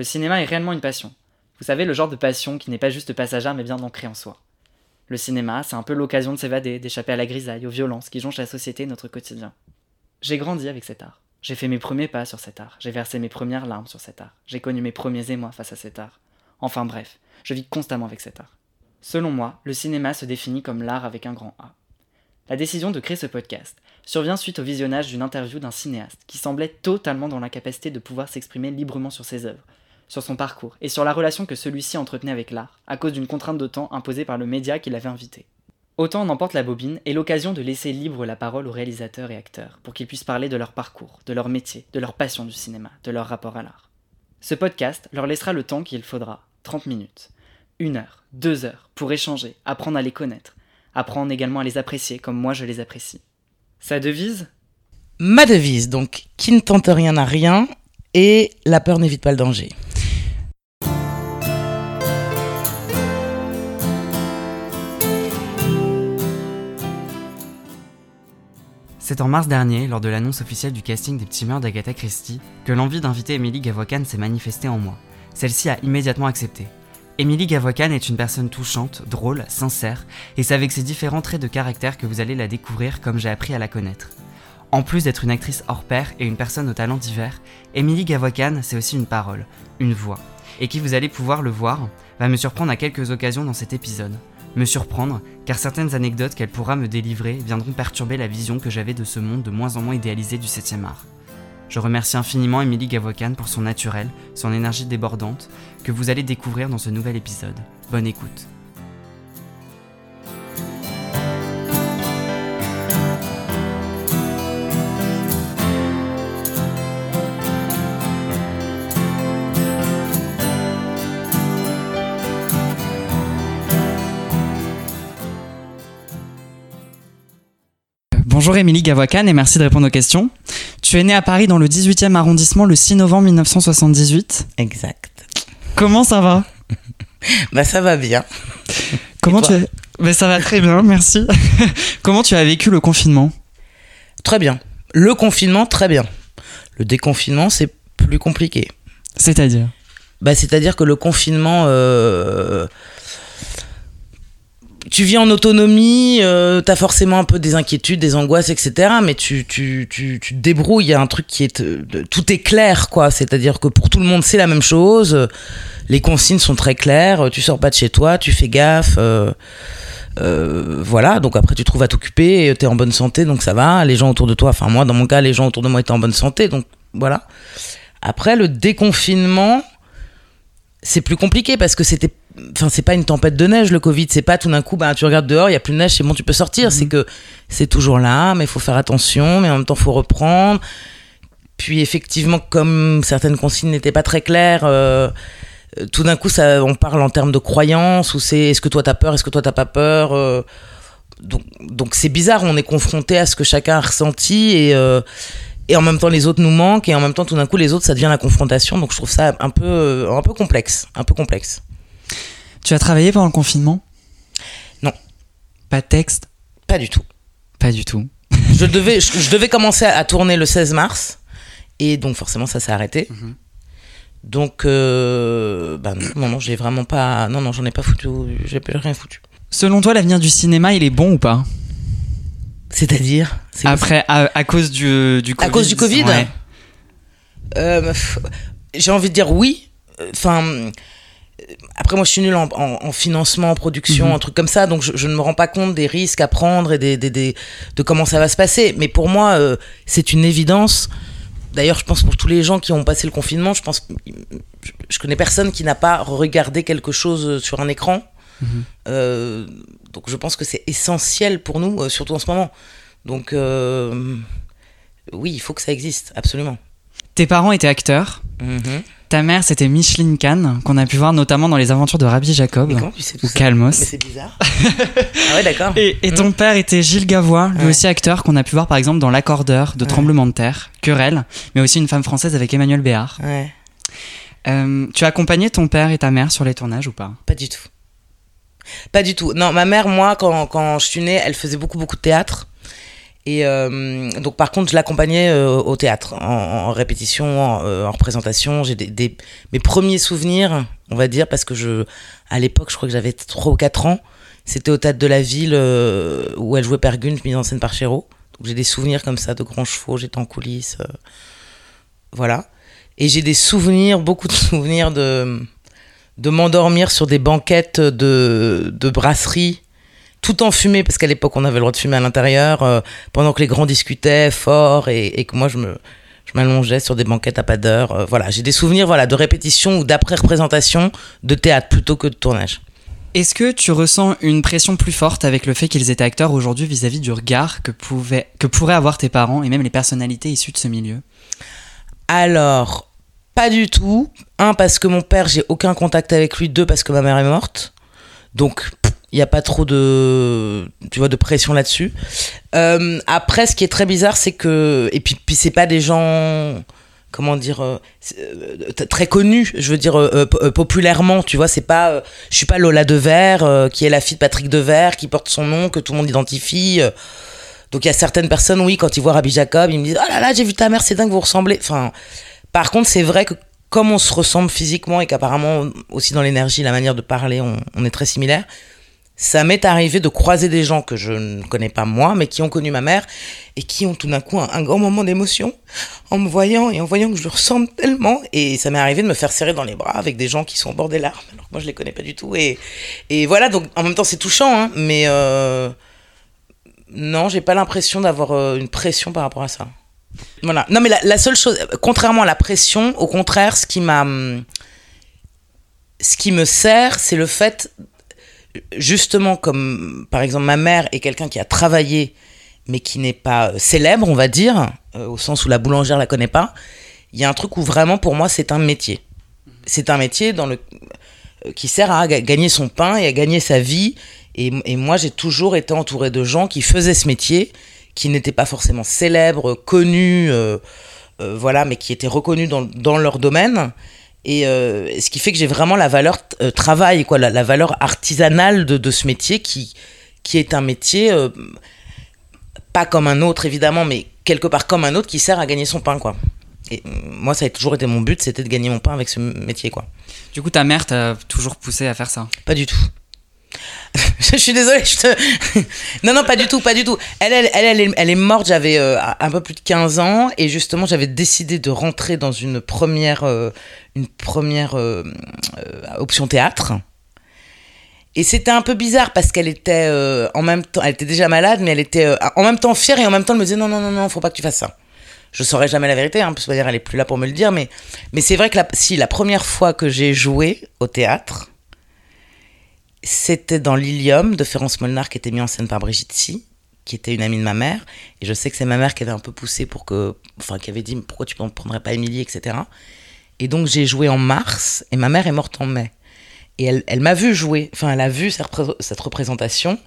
Le cinéma est réellement une passion. Vous savez, le genre de passion qui n'est pas juste passagère mais bien ancrée en soi. Le cinéma, c'est un peu l'occasion de s'évader, d'échapper à la grisaille, aux violences qui jonchent la société et notre quotidien. J'ai grandi avec cet art. J'ai fait mes premiers pas sur cet art. J'ai versé mes premières larmes sur cet art. J'ai connu mes premiers émois face à cet art. Enfin bref, je vis constamment avec cet art. Selon moi, le cinéma se définit comme l'art avec un grand A. La décision de créer ce podcast survient suite au visionnage d'une interview d'un cinéaste qui semblait totalement dans l'incapacité de pouvoir s'exprimer librement sur ses œuvres, sur son parcours et sur la relation que celui-ci entretenait avec l'art, à cause d'une contrainte de temps imposée par le média qui l'avait invité. Autant en emporte la bobine est l'occasion de laisser libre la parole aux réalisateurs et acteurs pour qu'ils puissent parler de leur parcours, de leur métier, de leur passion du cinéma, de leur rapport à l'art. Ce podcast leur laissera le temps qu'il faudra, 30 minutes, une heure, deux heures, pour échanger, apprendre à les connaître, apprendre également à les apprécier comme moi je les apprécie. Sa devise? Ma devise, donc, qui ne tente rien n'a rien, et la peur n'évite pas le danger. C'est en mars dernier, lors de l'annonce officielle du casting des petits mœurs d'Agatha Christie, que l'envie d'inviter Émilie Gavocan s'est manifestée en moi. Celle-ci a immédiatement accepté. Émilie Gavocan est une personne touchante, drôle, sincère, et c'est avec ses différents traits de caractère que vous allez la découvrir comme j'ai appris à la connaître. En plus d'être une actrice hors pair et une personne aux talents divers, Émilie Gavocan, c'est aussi une parole, une voix. Et qui vous allez pouvoir le voir, va me surprendre à quelques occasions dans cet épisode. Me surprendre, car certaines anecdotes qu'elle pourra me délivrer viendront perturber la vision que j'avais de ce monde de moins en moins idéalisé du 7e art. Je remercie infiniment Émilie Gavocan pour son naturel, son énergie débordante, que vous allez découvrir dans ce nouvel épisode. Bonne écoute. Émilie Gavocan et merci de répondre aux questions. Tu es née à Paris dans le 18e arrondissement le 6 novembre 1978. Exact. Comment ça va? Bah ça va bien. Comment tu as... Ben, ça va très bien, merci. Comment tu as vécu le confinement? Très bien. Le confinement, très bien. Le déconfinement, c'est plus compliqué. C'est-à-dire? Bah, c'est-à-dire que le confinement, euh, tu vis en autonomie, euh, t'as forcément un peu des inquiétudes, des angoisses, etc. Mais tu, tu, tu, tu te débrouilles. Il y a un truc qui est, euh, tout est clair, quoi. C'est-à-dire que pour tout le monde, c'est la même chose. Les consignes sont très claires. Tu sors pas de chez toi, tu fais gaffe. euh, voilà, donc après tu trouves à t'occuper, tu es en bonne santé, donc ça va. Les gens autour de toi, enfin moi dans mon cas, les gens autour de moi étaient en bonne santé, donc voilà. Après le déconfinement, c'est plus compliqué parce que c'était, enfin c'est pas une tempête de neige le Covid, c'est pas tout d'un coup, bah tu regardes dehors, il y a plus de neige, c'est bon, tu peux sortir. C'est que c'est toujours là, mais il faut faire attention, mais en même temps faut reprendre. Puis effectivement, comme certaines consignes n'étaient pas très claires. euh, euh, tout d'un coup, ça, on parle en termes de croyance, ou c'est est-ce que toi t'as peur, est-ce que toi t'as pas peur. euh, donc, donc c'est bizarre, on est confronté à ce que chacun a ressenti et, euh, et en même temps les autres nous manquent et en même temps tout d'un coup les autres ça devient la confrontation. Donc je trouve ça un peu, un peu complexe, un peu complexe. Tu as travaillé pendant le confinement? Non. Pas de texte? Pas du tout. Pas du tout. Je devais, je, je devais commencer à, à tourner le 16 mars et donc forcément ça s'est arrêté. Mhm. Donc, euh, bah non, non, non, j'ai vraiment pas, non, non, j'en ai pas foutu, j'ai rien foutu. Selon toi, l'avenir du cinéma, il est bon ou pas? C'est-à-dire Après, à, à cause du, du Covid. À cause du Covid? Ouais. Euh, J'ai envie de dire oui. Enfin, euh, après moi je suis nul en, en- en financement, en production, Mhm. un truc comme ça, donc je, je ne me rends pas compte des risques à prendre et des, des- des- de comment ça va se passer. Mais pour moi, euh, c'est une évidence. D'ailleurs, je pense pour tous les gens qui ont passé le confinement, je pense, je, je connais personne qui n'a pas regardé quelque chose sur un écran. Mhm. Euh, donc je pense que c'est essentiel pour nous, euh, surtout en ce moment. Donc euh, oui, il faut que ça existe, absolument. Tes parents étaient acteurs? Mhm. Ta mère, c'était Micheline Kahn, qu'on a pu voir notamment dans les aventures de Rabbi Jacob. Mais comment tu sais tout Ou ça Calmos. Mais c'est bizarre. ah ouais, d'accord. Et, et ton père était Gilles Gavois, lui Ouais. aussi acteur, qu'on a pu voir par exemple dans L'accordeur de Ouais. Tremblement de terre, Querelle, mais aussi une femme française avec Emmanuel Béard. Ouais, Euh, tu as accompagné ton père et ta mère sur les tournages ou pas? Pas du tout. Pas du tout. Non, ma mère, moi, quand, quand je suis née, elle faisait beaucoup, beaucoup de théâtre. Et euh, donc, par contre, je l'accompagnais euh, au théâtre, en, répétition, en, euh, en représentation. J'ai des, mes premiers souvenirs, on va dire, parce que je, à l'époque, je crois que j'avais 3 ou 4 ans. C'était au théâtre de la ville où elle jouait Pergune, mise en scène par Chéreau. Donc, j'ai des souvenirs comme ça de grands chevaux, j'étais en coulisses. voilà. Et j'ai des souvenirs, beaucoup de souvenirs de, de m'endormir sur des banquettes de, de brasserie, tout en fumée, parce qu'à l'époque on avait le droit de fumer à l'intérieur, euh, pendant que les grands discutaient fort et, et que moi je me je m'allongeais sur des banquettes à pas d'heure. euh, voilà, j'ai des souvenirs voilà de répétition ou d'après-représentation de théâtre plutôt que de tournage. Est-ce que tu ressens une pression plus forte avec le fait qu'ils étaient acteurs aujourd'hui vis-à-vis du regard que, pouvaient, que pourraient avoir tes parents et même les personnalités issues de ce milieu? Alors, pas du tout. Un, parce que mon père, j'ai aucun contact avec lui. Deux, parce que ma mère est morte. Donc, il n'y a pas trop de, tu vois, de pression là-dessus. Euh, après, ce qui est très bizarre, c'est que... Et puis, puis c'est pas des gens... Comment dire euh, euh, très connus je veux dire po- populairement tu vois c'est pas je suis pas Lola Devers qui est la fille de Patrick Devers qui porte son nom que tout le monde identifie donc il y a certaines personnes oui quand ils voient Rabbi Jacob ils me disent oh là là j'ai vu ta mère c'est dingue vous ressemblez enfin par contre, c'est vrai que comme on se ressemble physiquement et qu'apparemment aussi dans l'énergie, la manière de parler, on, on est très similaires, ça m'est arrivé de croiser des gens que je ne connais pas moi, mais qui ont connu ma mère et qui ont tout d'un coup un, grand moment d'émotion en me voyant et en voyant que je lui ressemble tellement. Et ça m'est arrivé de me faire serrer dans les bras avec des gens qui sont au bord des larmes, alors que moi je les connais pas du tout. Et, et voilà, donc en même temps c'est touchant, hein, mais euh, non, j'ai pas l'impression d'avoir euh, une pression par rapport à ça. Voilà. Non, mais la, la seule chose, contrairement à la pression, au contraire, ce qui m'a. hum, Ce qui me sert, c'est le fait, justement, comme par exemple ma mère est quelqu'un qui a travaillé, mais qui n'est pas euh, célèbre, on va dire, euh, au sens où la boulangère la connaît pas. Il y a un truc où vraiment, pour moi, c'est un métier. C'est un métier dans le, euh, qui sert à ga- gagner son pain et à gagner sa vie. Et, et moi, j'ai toujours été entouré de gens qui faisaient ce métier, qui n'étaient pas forcément célèbres, connus, euh, euh, voilà, mais qui étaient reconnus dans, dans leur domaine. Et euh, ce qui fait que j'ai vraiment la valeur euh, travail, quoi, la, la valeur artisanale de, de ce métier qui, qui est un métier euh, pas comme un autre évidemment, mais quelque part comme un autre qui sert à gagner son pain, quoi. Et euh, moi, ça a toujours été mon but, c'était de gagner mon pain avec ce métier, quoi. Du coup, ta mère t'a toujours poussé à faire ça? Pas du tout. je suis désolée, je te... non, non, pas du tout, pas du tout. Elle, elle, elle, est, morte, j'avais euh, un peu plus de 15 ans, et justement, j'avais décidé de rentrer dans une première, euh, une première euh, option théâtre. Et c'était un peu bizarre parce qu'elle était en même temps, elle était déjà malade, mais elle était en même temps fière et en même temps elle me disait non, non, non, non, faut pas que tu fasses ça. Je saurais jamais la vérité, hein, parce que elle est plus là pour me le dire, mais, mais c'est vrai que si la première fois que j'ai joué au théâtre, c'était dans l'Ilium de Ference Molnar qui était mis en scène par Brigitte Si, qui était une amie de ma mère. Et je sais que c'est ma mère qui avait un peu poussé pour que. Enfin, qui avait dit pourquoi tu ne prendrais pas Émilie, etc. Et donc j'ai joué en mars et ma mère est morte en mai. Et elle, elle m'a vu jouer. Enfin, elle a vu cette, repré- cette représentation.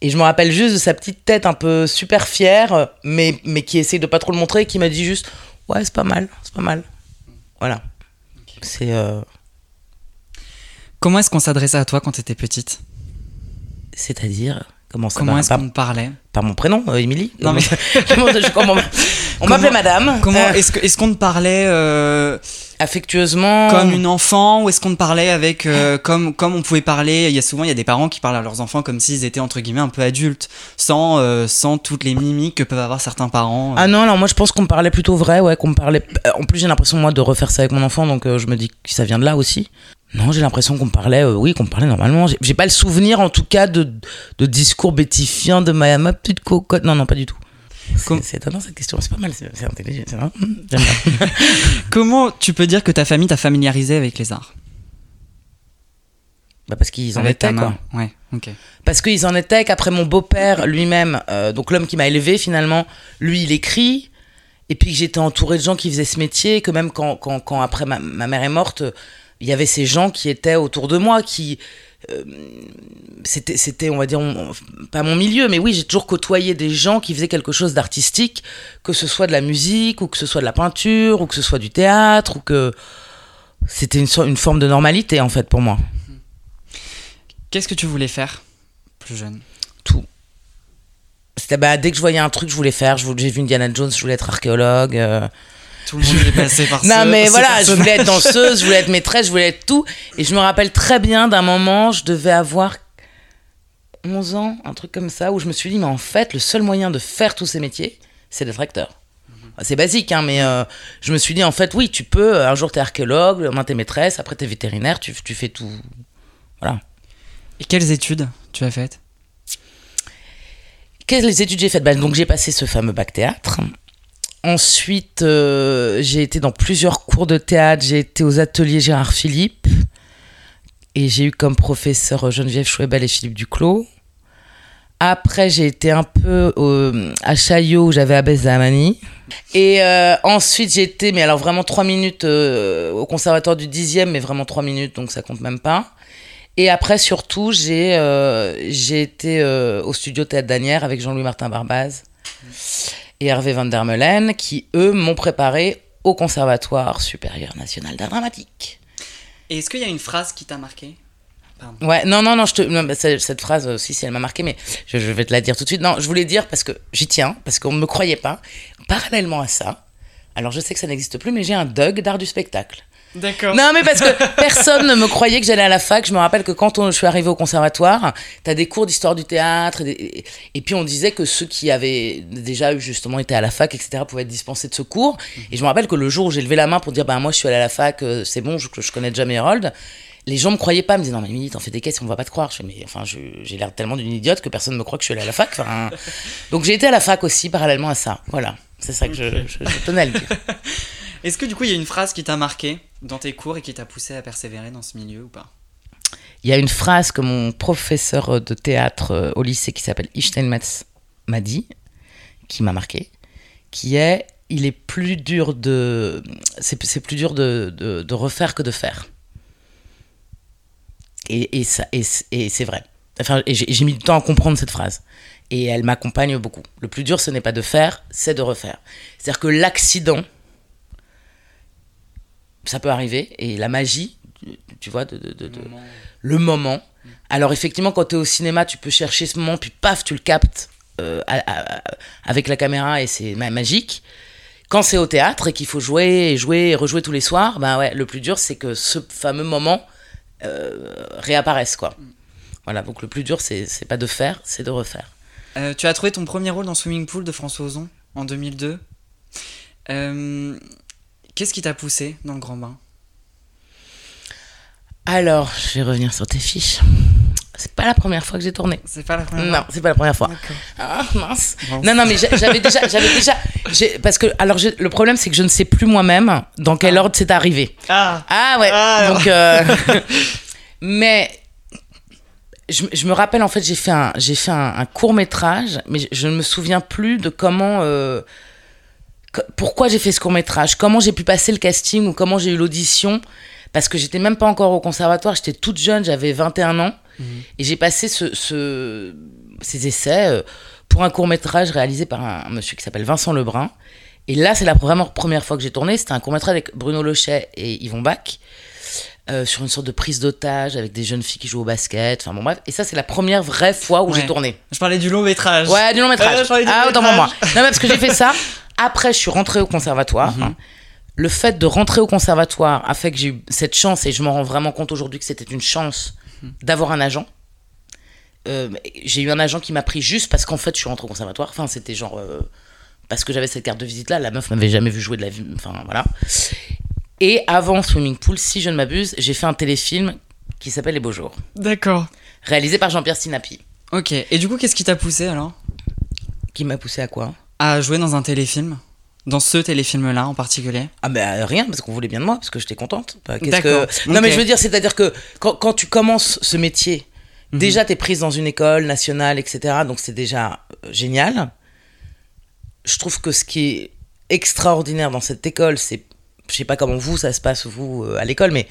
Et je me rappelle juste de sa petite tête un peu super fière, mais, mais qui essaye de pas trop le montrer et qui m'a dit juste Ouais, c'est pas mal, c'est pas mal. Voilà. C'est. euh, Comment est-ce qu'on s'adressait à toi quand t'étais petite? C'est-à-dire Comment ça Comment est-ce qu'on te parlait? Par mon prénom, euh, Émilie Non, mais- On m'appelait madame. Comment euh, est-ce qu'on te parlait euh, affectueusement. comme une enfant ou est-ce qu'on te parlait avec euh, comme comme on pouvait parler? Il y a souvent il y a des parents qui parlent à leurs enfants comme s'ils étaient entre guillemets un peu adultes, sans euh, sans toutes les mimiques que peuvent avoir certains parents. Ah non, alors moi je pense qu'on me parlait plutôt vrai, ouais, qu'on me parlait. En plus, j'ai l'impression moi de refaire ça avec mon enfant, donc je me dis que ça vient de là aussi. Non, j'ai l'impression qu'on me parlait, euh, oui, qu'on parlait normalement. J'ai- pas le souvenir, en tout cas, de, de discours bétifiants de ma, ma petite cocotte. Non, non, pas du tout. C'est étonnant cette question, c'est pas mal, c'est intelligent. bien. Comment tu peux dire que ta famille t'a familiarisé avec les arts? Bah parce qu'ils en étaient, quoi. Ouais, ok. Parce qu'ils en étaient qu'après mon beau-père lui-même, euh, donc l'homme qui m'a élevé finalement, lui il écrit et puis que j'étais entourée de gens qui faisaient ce métier, que même quand, quand, quand après ma, ma mère est morte, il y avait ces gens qui étaient autour de moi, qui euh, c'était c'était on va dire on- pas mon milieu, mais oui j'ai toujours côtoyé des gens qui faisaient quelque chose d'artistique, que ce soit de la musique ou que ce soit de la peinture ou que ce soit du théâtre ou que c'était une, forme de normalité en fait pour moi. Qu'est-ce que tu voulais faire plus jeune? Tout. C'était bah, dès que je voyais un truc, je voulais faire. J'ai vu Indiana Jones, je voulais être archéologue. euh. Tout le monde est passé par Non, ce- mais ce voilà, je voulais être danseuse, je voulais être maîtresse, je voulais être tout. Et je me rappelle très bien d'un moment, je devais avoir 11 ans, un truc comme ça, où je me suis dit, mais en fait, le seul moyen de faire tous ces métiers, c'est d'être acteur. C'est basique, hein, mais euh, je me suis dit, en fait, oui, tu peux, un jour t'es archéologue, demain t'es maîtresse, après t'es vétérinaire, tu, tu fais tout. Voilà. Et quelles études tu as faites? Quelles études j'ai faites? Ben, Donc j'ai passé ce fameux bac théâtre. Ensuite, euh, j'ai été dans plusieurs cours de théâtre. J'ai été aux ateliers Gérard Philippe. Et j'ai eu comme professeur Geneviève Chouebel et Philippe Duclos. Après, j'ai été un peu au- à Chaillot, où j'avais Abbès Zamani. Et euh, ensuite, j'ai été, mais alors vraiment trois minutes euh, au conservatoire du 10e, mais vraiment trois minutes, donc ça compte même pas. Et après, surtout, j'ai euh, j'ai été euh, au studio Théâtre d'Anière avec Jean-Louis Martin Barbaz et Hervé Van der Meulen, qui, eux, m'ont préparé au Conservatoire supérieur national d'art dramatique. Et est-ce qu'il y a une phrase qui t'a marqué? Pardon. Ouais, non, non, non, je te, non, bah, cette phrase aussi, si elle m'a marqué, mais je, je vais te la dire tout de suite. Non, je voulais dire parce que j'y tiens, parce qu'on ne me croyait pas. Parallèlement à ça, alors je sais que ça n'existe plus, mais j'ai un Doug d'art du spectacle. D'accord. Non, mais parce que personne ne me croyait que j'allais à la fac. Je me rappelle que quand on- je suis arrivée au conservatoire, t'as des cours d'histoire du théâtre. Et, des- et puis on disait que ceux qui avaient déjà justement été à la fac, etc., pouvaient être dispensés de ce cours. Et je me rappelle que le jour où j'ai levé la main pour dire, bah moi je suis allée à la fac, euh, c'est bon, je, je connais déjà mes Harold. Les gens me croyaient pas, me disaient non mais Mimi, t'en fais des caisses, on va pas te croire. Je fais mais enfin j'ai l'air tellement d'une idiote que personne ne me croit que je suis allée à la fac. Enfin, donc j'ai été à la fac aussi parallèlement à ça. Voilà, c'est ça que je, je- je tenais à le dire. Est-ce que du coup il y a une phrase qui t'a marqué dans tes cours et qui t'a poussé à persévérer dans ce milieu ou pas Il y a une phrase que mon professeur de théâtre euh, au lycée qui s'appelle Ichtenmetz m'a dit, qui m'a marqué, qui est il est plus dur de c'est plus dur de, de, de refaire que de faire. Et, et ça et, et c'est vrai. Enfin, j'ai mis du temps à comprendre cette phrase. Et elle m'accompagne beaucoup. Le plus dur, ce n'est pas de faire, c'est de refaire. C'est-à-dire que l'accident, ça peut arriver. Et la magie, tu vois, de, de, de- de- le moment. Alors effectivement, quand tu es au cinéma, tu peux chercher ce moment, puis paf, tu le captes euh, à- à- à- avec la caméra et c'est ma- magique. Quand c'est au théâtre et qu'il faut jouer et jouer et rejouer tous les soirs, ben ouais, le plus dur, c'est que ce fameux moment euh, réapparaisse, quoi. Voilà, donc le plus dur, c'est c'est pas de faire, c'est de refaire. Euh, tu as trouvé ton premier rôle dans Swimming Pool de François Ozon en 2002. Qu'est-ce qui t'a poussé dans le grand bain? Alors, je vais revenir sur tes fiches. C'est pas la première fois que j'ai tourné. C'est pas la première Non, fois c'est pas la première fois. D'accord. Ah, mince. Bon. Non, non, mais j'a- j'avais déjà, j'avais déjà, parce que, alors, le problème, c'est que je ne sais plus moi-même dans quel ordre c'est arrivé. Ah Ah ouais. Ah, donc, euh, mais je, je me rappelle en fait, j'ai fait un, j'ai fait un, court métrage, mais je, je ne me souviens plus de comment, euh, pourquoi j'ai fait ce court métrage, comment j'ai pu passer le casting ou comment j'ai eu l'audition, parce que j'étais même pas encore au conservatoire, j'étais toute jeune, j'avais 21 ans, et j'ai passé ce, ce- ces essais euh, pour un court métrage réalisé par un, un monsieur qui s'appelle Vincent Lebrun. Et là, c'est la vraiment première fois que j'ai tourné. C'était un court métrage avec Bruno Lochet et Yvon Bach. euh, sur une sorte de prise d'otage avec des jeunes filles qui jouent au basket. Enfin bon, bref. Et ça, c'est la première vraie fois où Ouais. j'ai tourné. Je parlais du long métrage. Ouais, du long métrage. Euh, du ah, long autant pour moi. Non, mais parce que j'ai fait ça. Après, je suis rentrée au conservatoire. Mhm. Le fait de rentrer au conservatoire a fait que j'ai eu cette chance, et je m'en rends vraiment compte aujourd'hui que c'était une chance Mhm. d'avoir un agent. Euh, j'ai eu un agent qui m'a pris juste parce qu'en fait, je suis rentrée au conservatoire. Enfin, c'était genre. euh, parce que j'avais cette carte de visite là, la meuf m'avait jamais vu jouer de la vie. Enfin, voilà. Et avant Swimming Pool, si je ne m'abuse, j'ai fait un téléfilm qui s'appelle Les Beaux Jours, D'accord. réalisé par Jean-Pierre Sinapi. Ok. Et du coup, qu'est-ce qui t'a poussé alors? Qui m'a poussé à quoi? À jouer dans un téléfilm Dans ce téléfilm-là en particulier? Ah ben rien, parce qu'on voulait bien de moi, parce que j'étais contente. Bah, D'accord, que... Non mais je veux dire, c'est-à-dire que quand, quand tu commences ce métier, Mhm. déjà t'es prise dans une école nationale, etc. Donc c'est déjà euh, génial. Je trouve que ce qui est extraordinaire dans cette école, c'est, je sais pas comment vous ça se passe vous euh, à l'école, mais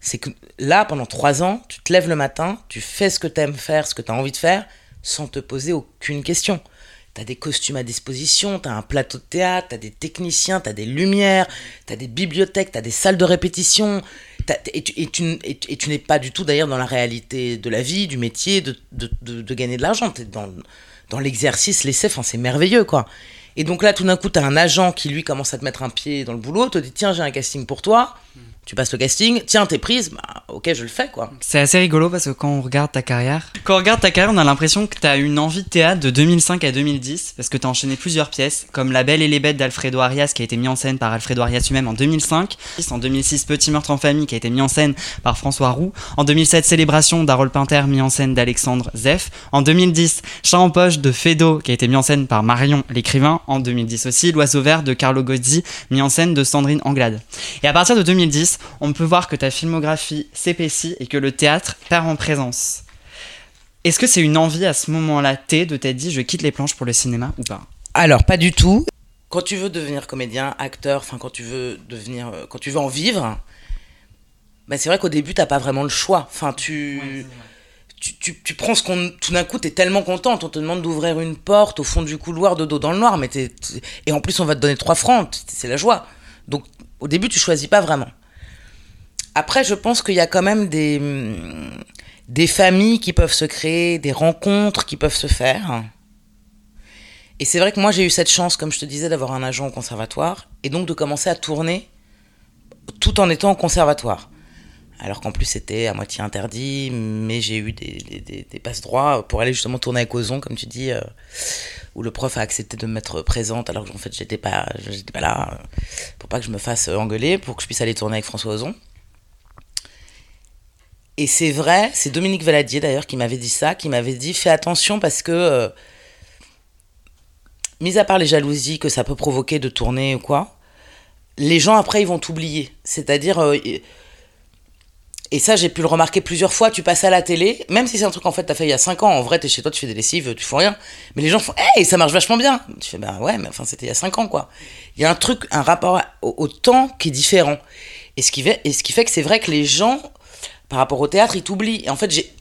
c'est que là, pendant trois ans, tu te lèves le matin, tu fais ce que tu aimes faire, ce que tu as envie de faire, sans te poser aucune question. Tu as des costumes à disposition, tu as un plateau de théâtre, tu as des techniciens, tu as des lumières, tu as des bibliothèques, tu as des salles de répétition. Et tu, n'es pas du tout d'ailleurs dans la réalité de la vie, du métier, de, gagner de l'argent. Tu es dans, dans l'exercice laissé, enfin c'est merveilleux quoi. Et donc là, tout d'un coup, tu as un agent qui lui commence à te mettre un pied dans le boulot, te dit tiens, j'ai un casting pour toi tu passes le casting, tiens, t'es prise, bah ok, je le fais quoi. C'est assez rigolo parce que quand on regarde ta carrière, quand on regarde ta carrière, on a l'impression que t'as une envie de théâtre de 2005 à 2010 parce que t'as enchaîné plusieurs pièces, comme La Belle et les Bêtes d'Alfredo Arias qui a été mis en scène par Alfredo Arias lui-même en 2005, en 2006 Petit meurtre en famille qui a été mis en scène par François Roux, en 2007 Célébration d'Harold Pinter mis en scène d'Alexandre Zeff, en 2010 Chat en poche de Fedo qui a été mis en scène par Marion l'écrivain, en 2010 aussi L'Oiseau vert de Carlo Gozzi mis en scène de Sandrine Anglade. Et à partir de 2010, on peut voir que ta filmographie s'épaissit et que le théâtre perd en présence. Est-ce que c'est une envie à ce moment-là, T, de t'être dit je quitte les planches pour le cinéma ou pas? Alors, pas du tout. Quand tu veux devenir comédien, acteur, enfin quand tu veux devenir, euh, quand tu veux en vivre, bah, c'est vrai qu'au début t'as pas vraiment le choix. Enfin tu, tu, tu, prends ce qu'on, tout d'un coup t'es tellement contente, on te demande d'ouvrir une porte au fond du couloir de dos dans le noir, mais et en plus on va te donner trois francs, c'est la joie. Donc au début tu choisis pas vraiment. Après, je pense qu'il y a quand même des, des familles qui peuvent se créer, des rencontres qui peuvent se faire. Et c'est vrai que moi, j'ai eu cette chance, comme je te disais, d'avoir un agent au conservatoire et donc de commencer à tourner tout en étant au conservatoire. Alors qu'en plus, c'était à moitié interdit, mais j'ai eu des, des, des, passe-droits pour aller justement tourner avec Ozon, comme tu dis, euh, où le prof a accepté de me mettre présente alors qu'en fait, j'étais pas, j'étais pas là, euh, pour pas que je me fasse engueuler, pour que je puisse aller tourner avec François Ozon. Et c'est vrai, c'est Dominique Valadier d'ailleurs qui m'avait dit ça, qui m'avait dit fais attention parce que, euh, mis à part les jalousies que ça peut provoquer de tourner ou quoi, les gens après ils vont t'oublier. C'est-à-dire, euh, et ça j'ai pu le remarquer plusieurs fois, tu passes à la télé, même si c'est un truc en fait t'as fait il y a 5 ans, en vrai t'es chez toi, tu fais des lessives, tu fais rien, mais les gens font hey ça marche vachement bien. Tu fais ben ouais, mais enfin c'était il y a 5 ans quoi. Il y a un truc, un rapport au, au temps qui est différent. Et ce qui fait, et ce qui fait que c'est vrai que les gens par rapport au théâtre, ils t'oublient. Et en fait, j'ai.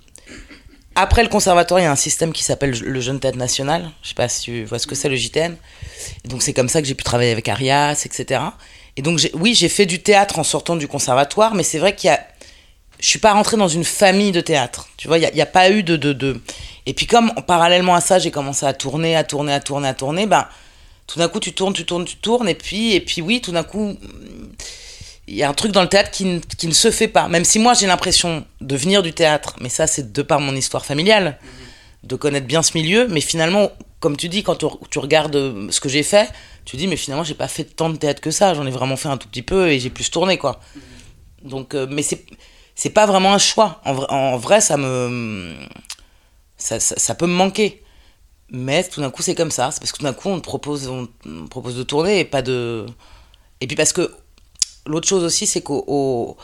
Après le conservatoire, il y a un système qui s'appelle le Jeune Théâtre National. Je sais pas si tu vois ce que c'est le JTN. Donc c'est comme ça que j'ai pu travailler avec Arias, etc. Et donc oui, j'ai fait du théâtre en sortant du conservatoire, mais c'est vrai qu'il y a. Je suis pas rentrée dans une famille de théâtre. Tu vois, il n'y a, a, pas eu de, de, de, Et puis comme parallèlement à ça, j'ai commencé à tourner, à tourner, à tourner, à tourner, ben tout d'un coup tu tournes, tu tournes, tu tournes, et puis, et puis oui, tout d'un coup il y a un truc dans le théâtre qui, qui, ne se fait pas. Même si moi j'ai l'impression de venir du théâtre, mais ça c'est de par mon histoire familiale, de connaître bien ce milieu. Mais finalement, comme tu dis, quand tu, regardes euh, ce que j'ai fait, tu dis mais finalement j'ai pas fait tant de théâtre que ça. J'en ai vraiment fait un tout petit peu et j'ai plus tourné quoi. Donc, euh, mais c'est c'est pas vraiment un choix. En, vrai, ça me ça, ça, peut me manquer. Mais tout d'un coup c'est comme ça. C'est parce que tout d'un coup on te propose on propose de tourner et pas de et puis parce que l'autre chose aussi, c'est qu'au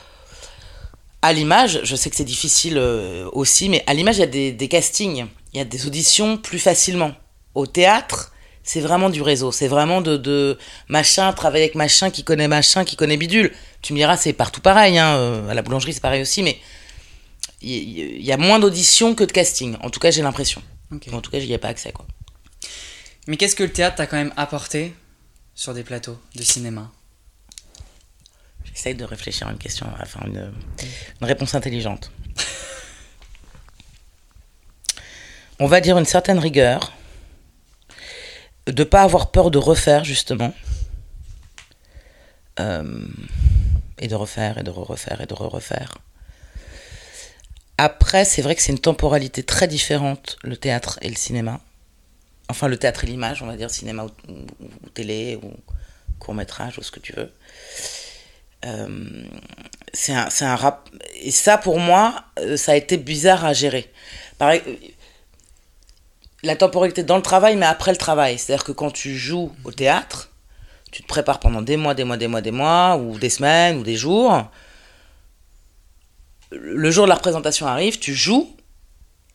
à l'image, je sais que c'est difficile euh, aussi, mais à l'image, il y a des, des, castings, il y a des auditions plus facilement. Au théâtre, c'est vraiment du réseau, c'est vraiment de, de, machin, travailler avec machin qui connaît machin, qui connaît bidule. Tu me diras, c'est partout pareil, hein, euh, à la boulangerie c'est pareil aussi, mais il y, a moins d'auditions que de casting. En tout cas, j'ai l'impression. En tout cas, j'y ai pas accès. Quoi. Mais qu'est-ce que le théâtre t'a quand même apporté sur des plateaux de cinéma? J'essaye de réfléchir à une question, enfin une, réponse intelligente. On va dire une certaine rigueur, de pas avoir peur de refaire justement, euh, et de refaire et de refaire et de refaire. Après, c'est vrai que c'est une temporalité très différente, le théâtre et le cinéma. Enfin, le théâtre et l'image, on va dire cinéma ou télé ou court métrage ou ce que tu veux. Euh, c'est un, un rap. Et ça, pour moi, euh, ça a été bizarre à gérer. Euh, la temporalité dans le travail, mais après le travail. C'est-à-dire que quand tu joues au théâtre, tu te prépares pendant des mois, des mois, des mois, des mois, ou des semaines, ou des jours. Le jour de la représentation arrive, tu joues,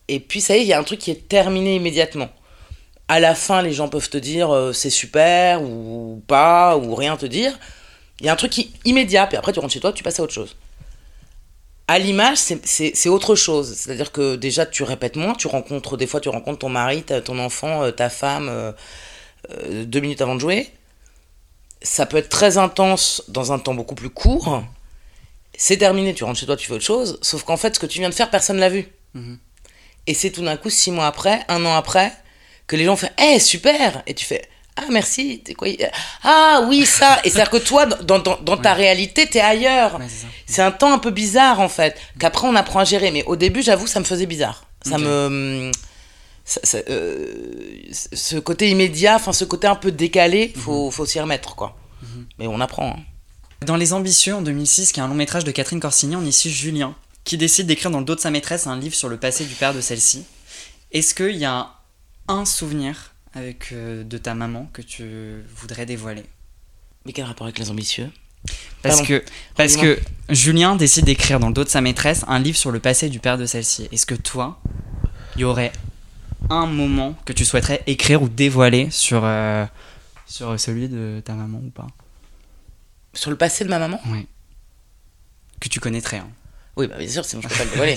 et puis ça y est, il y a un truc qui est terminé immédiatement. à la fin, les gens peuvent te dire c'est super ou pas, ou rien te dire. Il y a un truc qui immédiat, puis après tu rentres chez toi, tu passes à autre chose. À l'image, c'est- autre chose. C'est-à-dire que déjà, tu répètes moins, tu rencontres, des fois, tu rencontres ton mari, ta- ton enfant, euh, ta femme, euh, euh, deux minutes avant de jouer. Ça peut être très intense dans un temps beaucoup plus court. C'est terminé, tu rentres chez toi, tu fais autre chose. Sauf qu'en fait, ce que tu viens de faire, personne l'a vu. Mhm. Et c'est tout d'un coup, six mois après, un an après, que les gens font Eh, super Et tu fais Ah, merci, quoi Ah, oui, ça Et c'est-à-dire que toi, dans, dans, dans ta réalité, t'es ailleurs. Ouais, c'est un temps un peu bizarre, en fait, qu'après on apprend à gérer. Mais au début, j'avoue, ça me faisait bizarre. Ça me. ça- ça, euh, ce côté immédiat, enfin, ce côté un peu décalé, faut, faut s'y remettre, quoi. Mais on apprend. hein. Dans Les Ambitieux, en 2006, qui est un long métrage de Catherine Corsini, on y suit Julien, qui décide d'écrire dans le dos de sa maîtresse un livre sur le passé du père de celle-ci. Est-ce qu'il y a un souvenir avec, euh, de ta maman que tu voudrais dévoiler Mais quel rapport avec les ambitieux? Parce Pardon. que, parce que Julien décide d'écrire dans le dos de sa maîtresse un livre sur le passé du père de celle-ci. Est-ce que toi, il y aurait un moment que tu souhaiterais écrire ou dévoiler sur, euh, sur celui de ta maman ou pas? Sur le passé de ma maman? Oui. Que tu connaîtrais. hein. Oui, bah bien sûr, sinon je peux pas le dévoiler.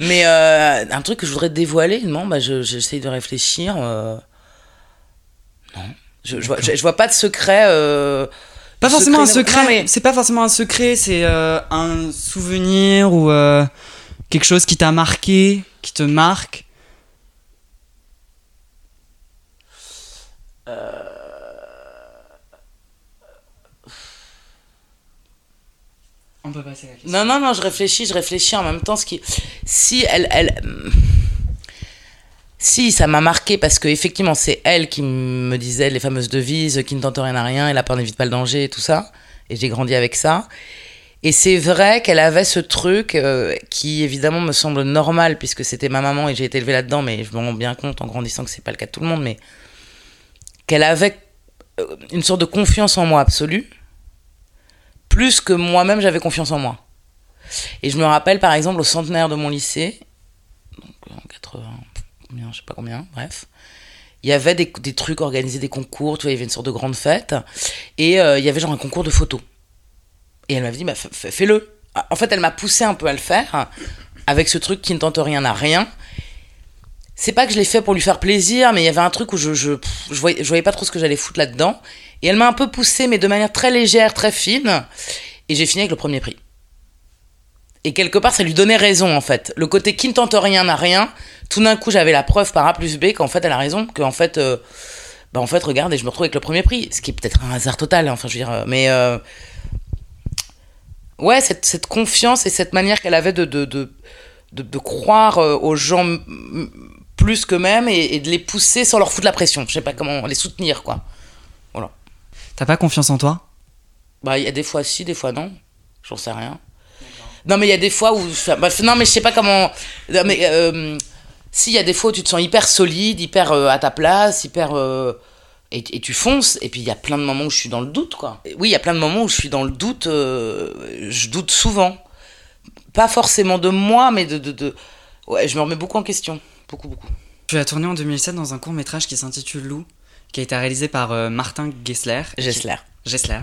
Mais euh, un truc que je voudrais dévoiler, non, bah je- j'essaye de réfléchir. euh, Non. Je, je, vois, je, je vois pas de secret. euh, Pas forcément un secret, mais c'est pas forcément un secret, c'est euh, un souvenir ou euh, quelque chose qui t'a marqué, qui te marque. On peut passer la question. Non, non, non, je réfléchis, je réfléchis en même temps. Ce qui... Si elle. elle... Si, ça m'a marqué parce que effectivement c'est elle qui me disait les fameuses devises qui ne tentent rien à rien et la peur n'évite pas le danger et tout ça. Et j'ai grandi avec ça. Et c'est vrai qu'elle avait ce truc euh, qui évidemment me semble normal puisque c'était ma maman et j'ai été élevée là-dedans, mais je me rends bien compte en grandissant que c'est pas le cas de tout le monde, mais qu'elle avait euh, une sorte de confiance en moi absolue, plus que moi-même j'avais confiance en moi. Et je me rappelle par exemple au centenaire de mon lycée, donc en 80, combien, je sais pas combien, bref. Il y avait des, des trucs organisés, des concours, tu vois, il y avait une sorte de grande fête. Et euh, il y avait genre un concours de photos. Et elle m'avait dit, bah, fais-le. En fait, elle m'a poussé un peu à le faire, avec ce truc qui ne tente rien à rien. C'est pas que je l'ai fait pour lui faire plaisir, mais il y avait un truc où je, je, voyais, je voyais pas trop ce que j'allais foutre là-dedans. Et elle m'a un peu poussé, mais de manière très légère, très fine. Et j'ai fini avec le premier prix. Et quelque part, ça lui donnait raison, en fait. Le côté qui ne tente rien n'a rien. Tout d'un coup, j'avais la preuve par A plus B qu'en fait, elle a raison. Qu'en fait, euh, bah, en fait, regarde, et je me retrouve avec le premier prix. Ce qui est peut-être un hasard total, hein, enfin, je veux dire. euh, Mais. euh, ouais, cette, cette confiance et cette manière qu'elle avait de, de, de, de, de croire aux gens plus qu'eux-mêmes et, et de les pousser sans leur foutre la pression. Je sais pas comment les soutenir, quoi. T'as pas confiance en toi? Bah, il y a des fois si, des fois non. J'en sais rien. Non, mais il y a des fois où. bref, non, mais je sais pas comment. non, mais. Euh, si, il y a des fois où tu te sens hyper solide, hyper euh, à ta place, hyper. euh, et, et tu fonces. Et puis il y a plein de moments où je suis dans le doute, quoi. Oui, il y a plein de moments où je suis dans le doute. euh, je doute souvent. Pas forcément de moi, mais de, de, de- Ouais, je me remets beaucoup en question. Beaucoup, beaucoup. Tu as tourné en 2007 dans un court métrage qui s'intitule Lou, qui a été réalisé par Martin Gessler. Gessler. Gessler.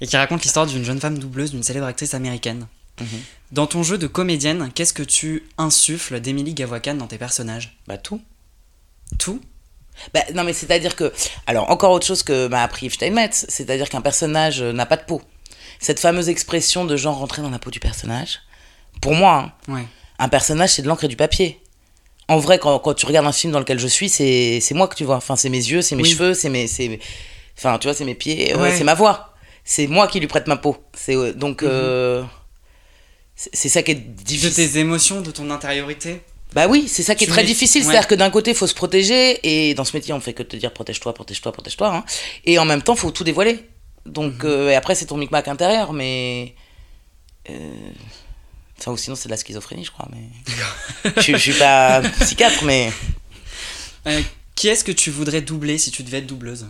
Et qui raconte l'histoire d'une jeune femme doubleuse d'une célèbre actrice américaine. Mhm. Dans ton jeu de comédienne, qu'est-ce que tu insuffles d'Emily Gavoican dans tes personnages? Bah, tout. Tout? Bah, non, mais c'est-à-dire que. Alors, encore autre chose que m'a appris Steinmetz, c'est-à-dire qu'un personnage euh, n'a pas de peau. Cette fameuse expression de genre rentrer dans la peau du personnage, pour moi, hein, Ouais. un personnage, c'est de l'encre et du papier. En vrai, quand, quand tu regardes un film dans lequel je suis, c'est moi que tu vois. Enfin, c'est mes yeux, c'est mes Oui. cheveux, c'est mes. c'est- Enfin, tu vois, c'est mes pieds, euh, Ouais. c'est ma voix. C'est moi qui lui prête ma peau. C'est euh, donc. euh, c'est ça qui est De difficile. tes émotions, de ton intériorité Bah oui, c'est ça qui est Tu très mets- difficile. ouais. C'est-à-dire que d'un côté, il faut se protéger, et dans ce métier, on fait que te dire protège-toi, protège-toi, protège-toi. hein. Et en même temps, faut tout dévoiler. Donc, Mhm. euh, et après, c'est ton micmac intérieur, mais. euh, Enfin, ou sinon, c'est de la schizophrénie, je crois. Mais... je, je suis pas psychiatre, mais. Euh, Qui est-ce que tu voudrais doubler si tu devais être doubleuse?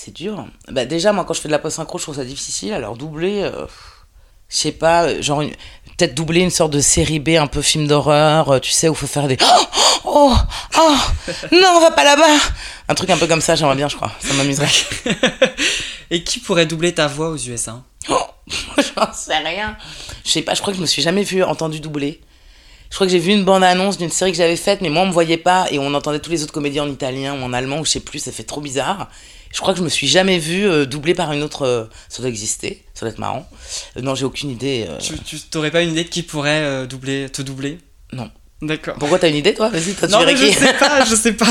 C'est dur. Bah, déjà, moi, quand je fais de la post synchro, je trouve ça difficile. Alors, doubler. euh, je sais pas, euh, genre une- peut-être doubler une sorte de série B, un peu film d'horreur, euh, tu sais, où faut faire des oh, oh, oh, non, on va pas là-bas. Un truc un peu comme ça, j'aimerais bien, je crois. Ça m'amuserait. Et qui pourrait doubler ta voix aux USA Oh, j'en sais rien. Je sais pas, je crois que je me suis jamais vu, entendu doubler. Je crois que j'ai vu une bande-annonce d'une série que j'avais faite, mais moi on me voyait pas et on entendait tous les autres comédiens en italien ou en allemand ou je sais plus, ça fait trop bizarre. Je crois que je me suis jamais vu euh, doublé par une autre. euh, ça doit exister, ça doit être marrant. Euh, non, j'ai aucune idée. euh. Tu tu- t'aurais pas une idée de qui pourrait euh, doubler, te doubler? Non. D'accord. Pourquoi t'as une idée toi? Vas-y, tu Non, mais je sais pas, je sais pas.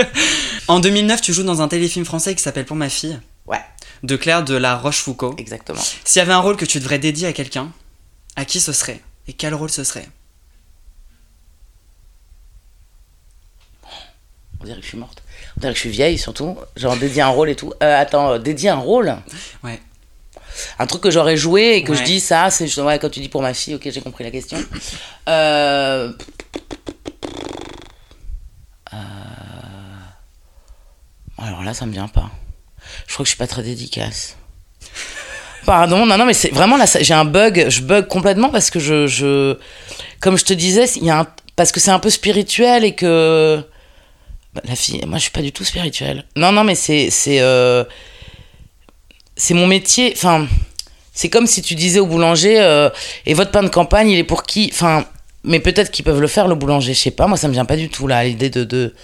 en 2009, tu joues dans un téléfilm français qui s'appelle Pour ma fille, Ouais, de Claire de la Rochefoucauld. exactement. S'il y avait un rôle que tu devrais dédier à quelqu'un, à qui ce serait? Et quel rôle ce serait? On dirait que je suis morte. On dirait que je suis vieille surtout. Genre dédier un rôle et tout. Euh, attends, euh, dédier un rôle Ouais. Un truc que j'aurais joué et que je dis ça, c'est justement ouais, quand tu dis pour ma fille, ok, j'ai compris la question. Euh... euh, Alors là, ça me vient pas. Je crois que je suis pas très dédicace. Pardon, non, non, mais c'est vraiment là, j'ai un bug, je bug complètement parce que je, je comme je te disais, il y a un, parce que c'est un peu spirituel et que la fille, moi je suis pas du tout spirituelle. Non, non, mais c'est, c'est, euh, c'est mon métier. Enfin, c'est comme si tu disais au boulanger, euh, et votre pain de campagne, il est pour qui? Enfin, mais peut-être qu'ils peuvent le faire le boulanger, je sais pas. Moi, ça me vient pas du tout là, l'idée de, de...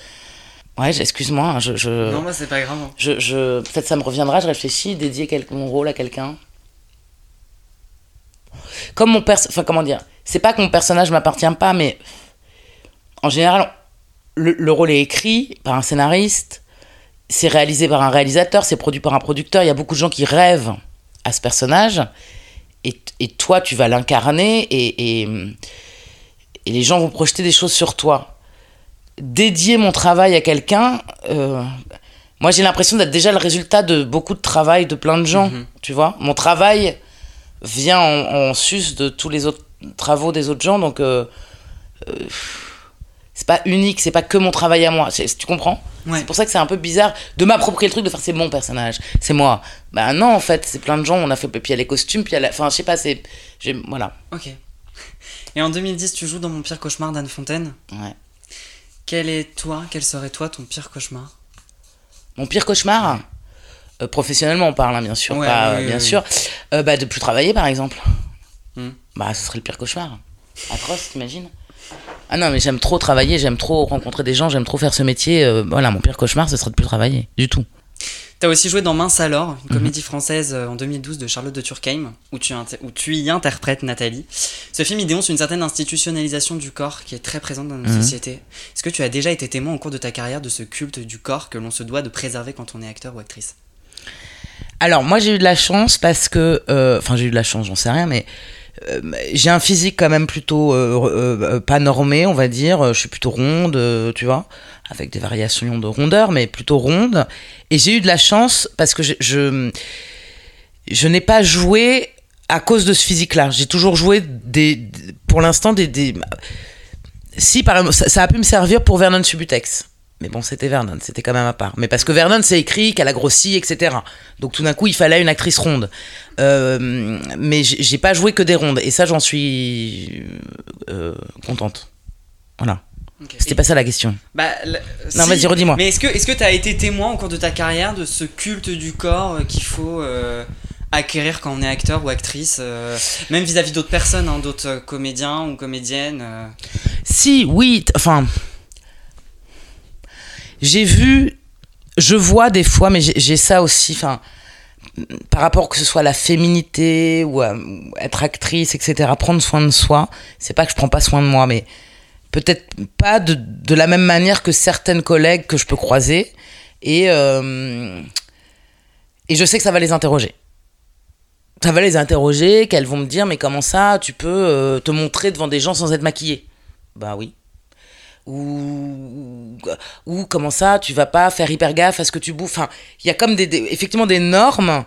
Ouais, excuse-moi, hein, je, je, Non, bah c'est pas grave. je, je- peut-être ça me reviendra. Je réfléchis, dédier quel- mon rôle à quelqu'un. Comme mon perso, enfin comment dire, c'est pas que mon personnage m'appartient pas, mais en général, le, le rôle est écrit par un scénariste, c'est réalisé par un réalisateur, c'est produit par un producteur. Il y a beaucoup de gens qui rêvent à ce personnage, et, et toi, tu vas l'incarner, et, et, et les gens vont projeter des choses sur toi. Dédier mon travail à quelqu'un, euh, moi j'ai l'impression d'être déjà le résultat de beaucoup de travail de plein de gens, Mhm. tu vois. Mon travail vient en, en sus de tous les autres travaux des autres gens, donc euh, euh, c'est pas unique, c'est pas que mon travail à moi. Tu comprends? Ouais. C'est pour ça que c'est un peu bizarre de m'approprier le truc, de faire c'est mon personnage, c'est moi. Bah non, en fait, c'est plein de gens, on a fait, puis il y a les costumes, puis il y a la... Enfin, je sais pas, c'est... Voilà, Ok. Et en 2010, tu joues dans Mon pire cauchemar d'Anne Fontaine? ouais. Quel est toi, quel serait toi ton pire cauchemar? Mon pire cauchemar? Euh, Professionnellement, on parle, hein, bien sûr, Ouais, pas, oui, euh, bien oui, sûr. Euh, bah, de plus travailler, par exemple. Hmm. Bah, ce serait le pire cauchemar. Atroce, t'imagines? Ah non, mais j'aime trop travailler, j'aime trop rencontrer des gens, j'aime trop faire ce métier. euh, voilà, mon pire cauchemar, ce serait de plus travailler, du tout. T'as aussi joué dans Mince alors, une Mhm. comédie française euh, en 2012 de Charlotte de Turckheim, où tu, où tu y interprètes Nathalie. Ce film, il dénonce une certaine institutionnalisation du corps qui est très présente dans notre Mhm. société. Est-ce que tu as déjà été témoin au cours de ta carrière de ce culte du corps que l'on se doit de préserver quand on est acteur ou actrice? Alors, moi, j'ai eu de la chance parce que. euh, Enfin, j'ai eu de la chance, j'en sais rien, mais. Euh, j'ai un physique quand même plutôt euh, euh, pas normé, on va dire. Je suis plutôt ronde, tu vois, avec des variations de rondeur, mais plutôt ronde. Et j'ai eu de la chance parce que je, je, je n'ai pas joué à cause de ce physique-là. J'ai toujours joué des, pour l'instant des, des- si par exemple, ça, ça a pu me servir pour Vernon Subutex. Mais bon, c'était Vernon, c'était quand même à part. Mais parce que Vernon, c'est écrit qu'elle a grossi, etc. Donc tout d'un coup, il fallait une actrice ronde. Euh, mais j'ai pas joué que des rondes. Et ça, j'en suis euh, contente. Voilà. C'était Et- pas ça la question. Bah, Non, si, vas-y, redis-moi. Mais est-ce que est-ce que t'as été témoin au cours de ta carrière de ce culte du corps euh, qu'il faut euh, acquérir quand on est acteur ou actrice, euh, même vis-à-vis d'autres personnes, hein, d'autres comédiens ou comédiennes euh? Si, oui, t- enfin. J'ai vu, je vois des fois, mais j'ai ça aussi, enfin. Par rapport que ce soit à la féminité ou à, ou être actrice, etc., prendre soin de soi, c'est pas que je prends pas soin de moi, mais peut-être pas de, de la même manière que certaines collègues que je peux croiser. Et, euh, et je sais que ça va les interroger. Ça va les interroger, qu'elles vont me dire, mais comment ça, tu peux euh, te montrer devant des gens sans être maquillée? Bah oui. Ou, ou comment ça, tu vas pas faire hyper gaffe à ce que tu bouffes. Enfin, il y a comme des, des- effectivement des normes.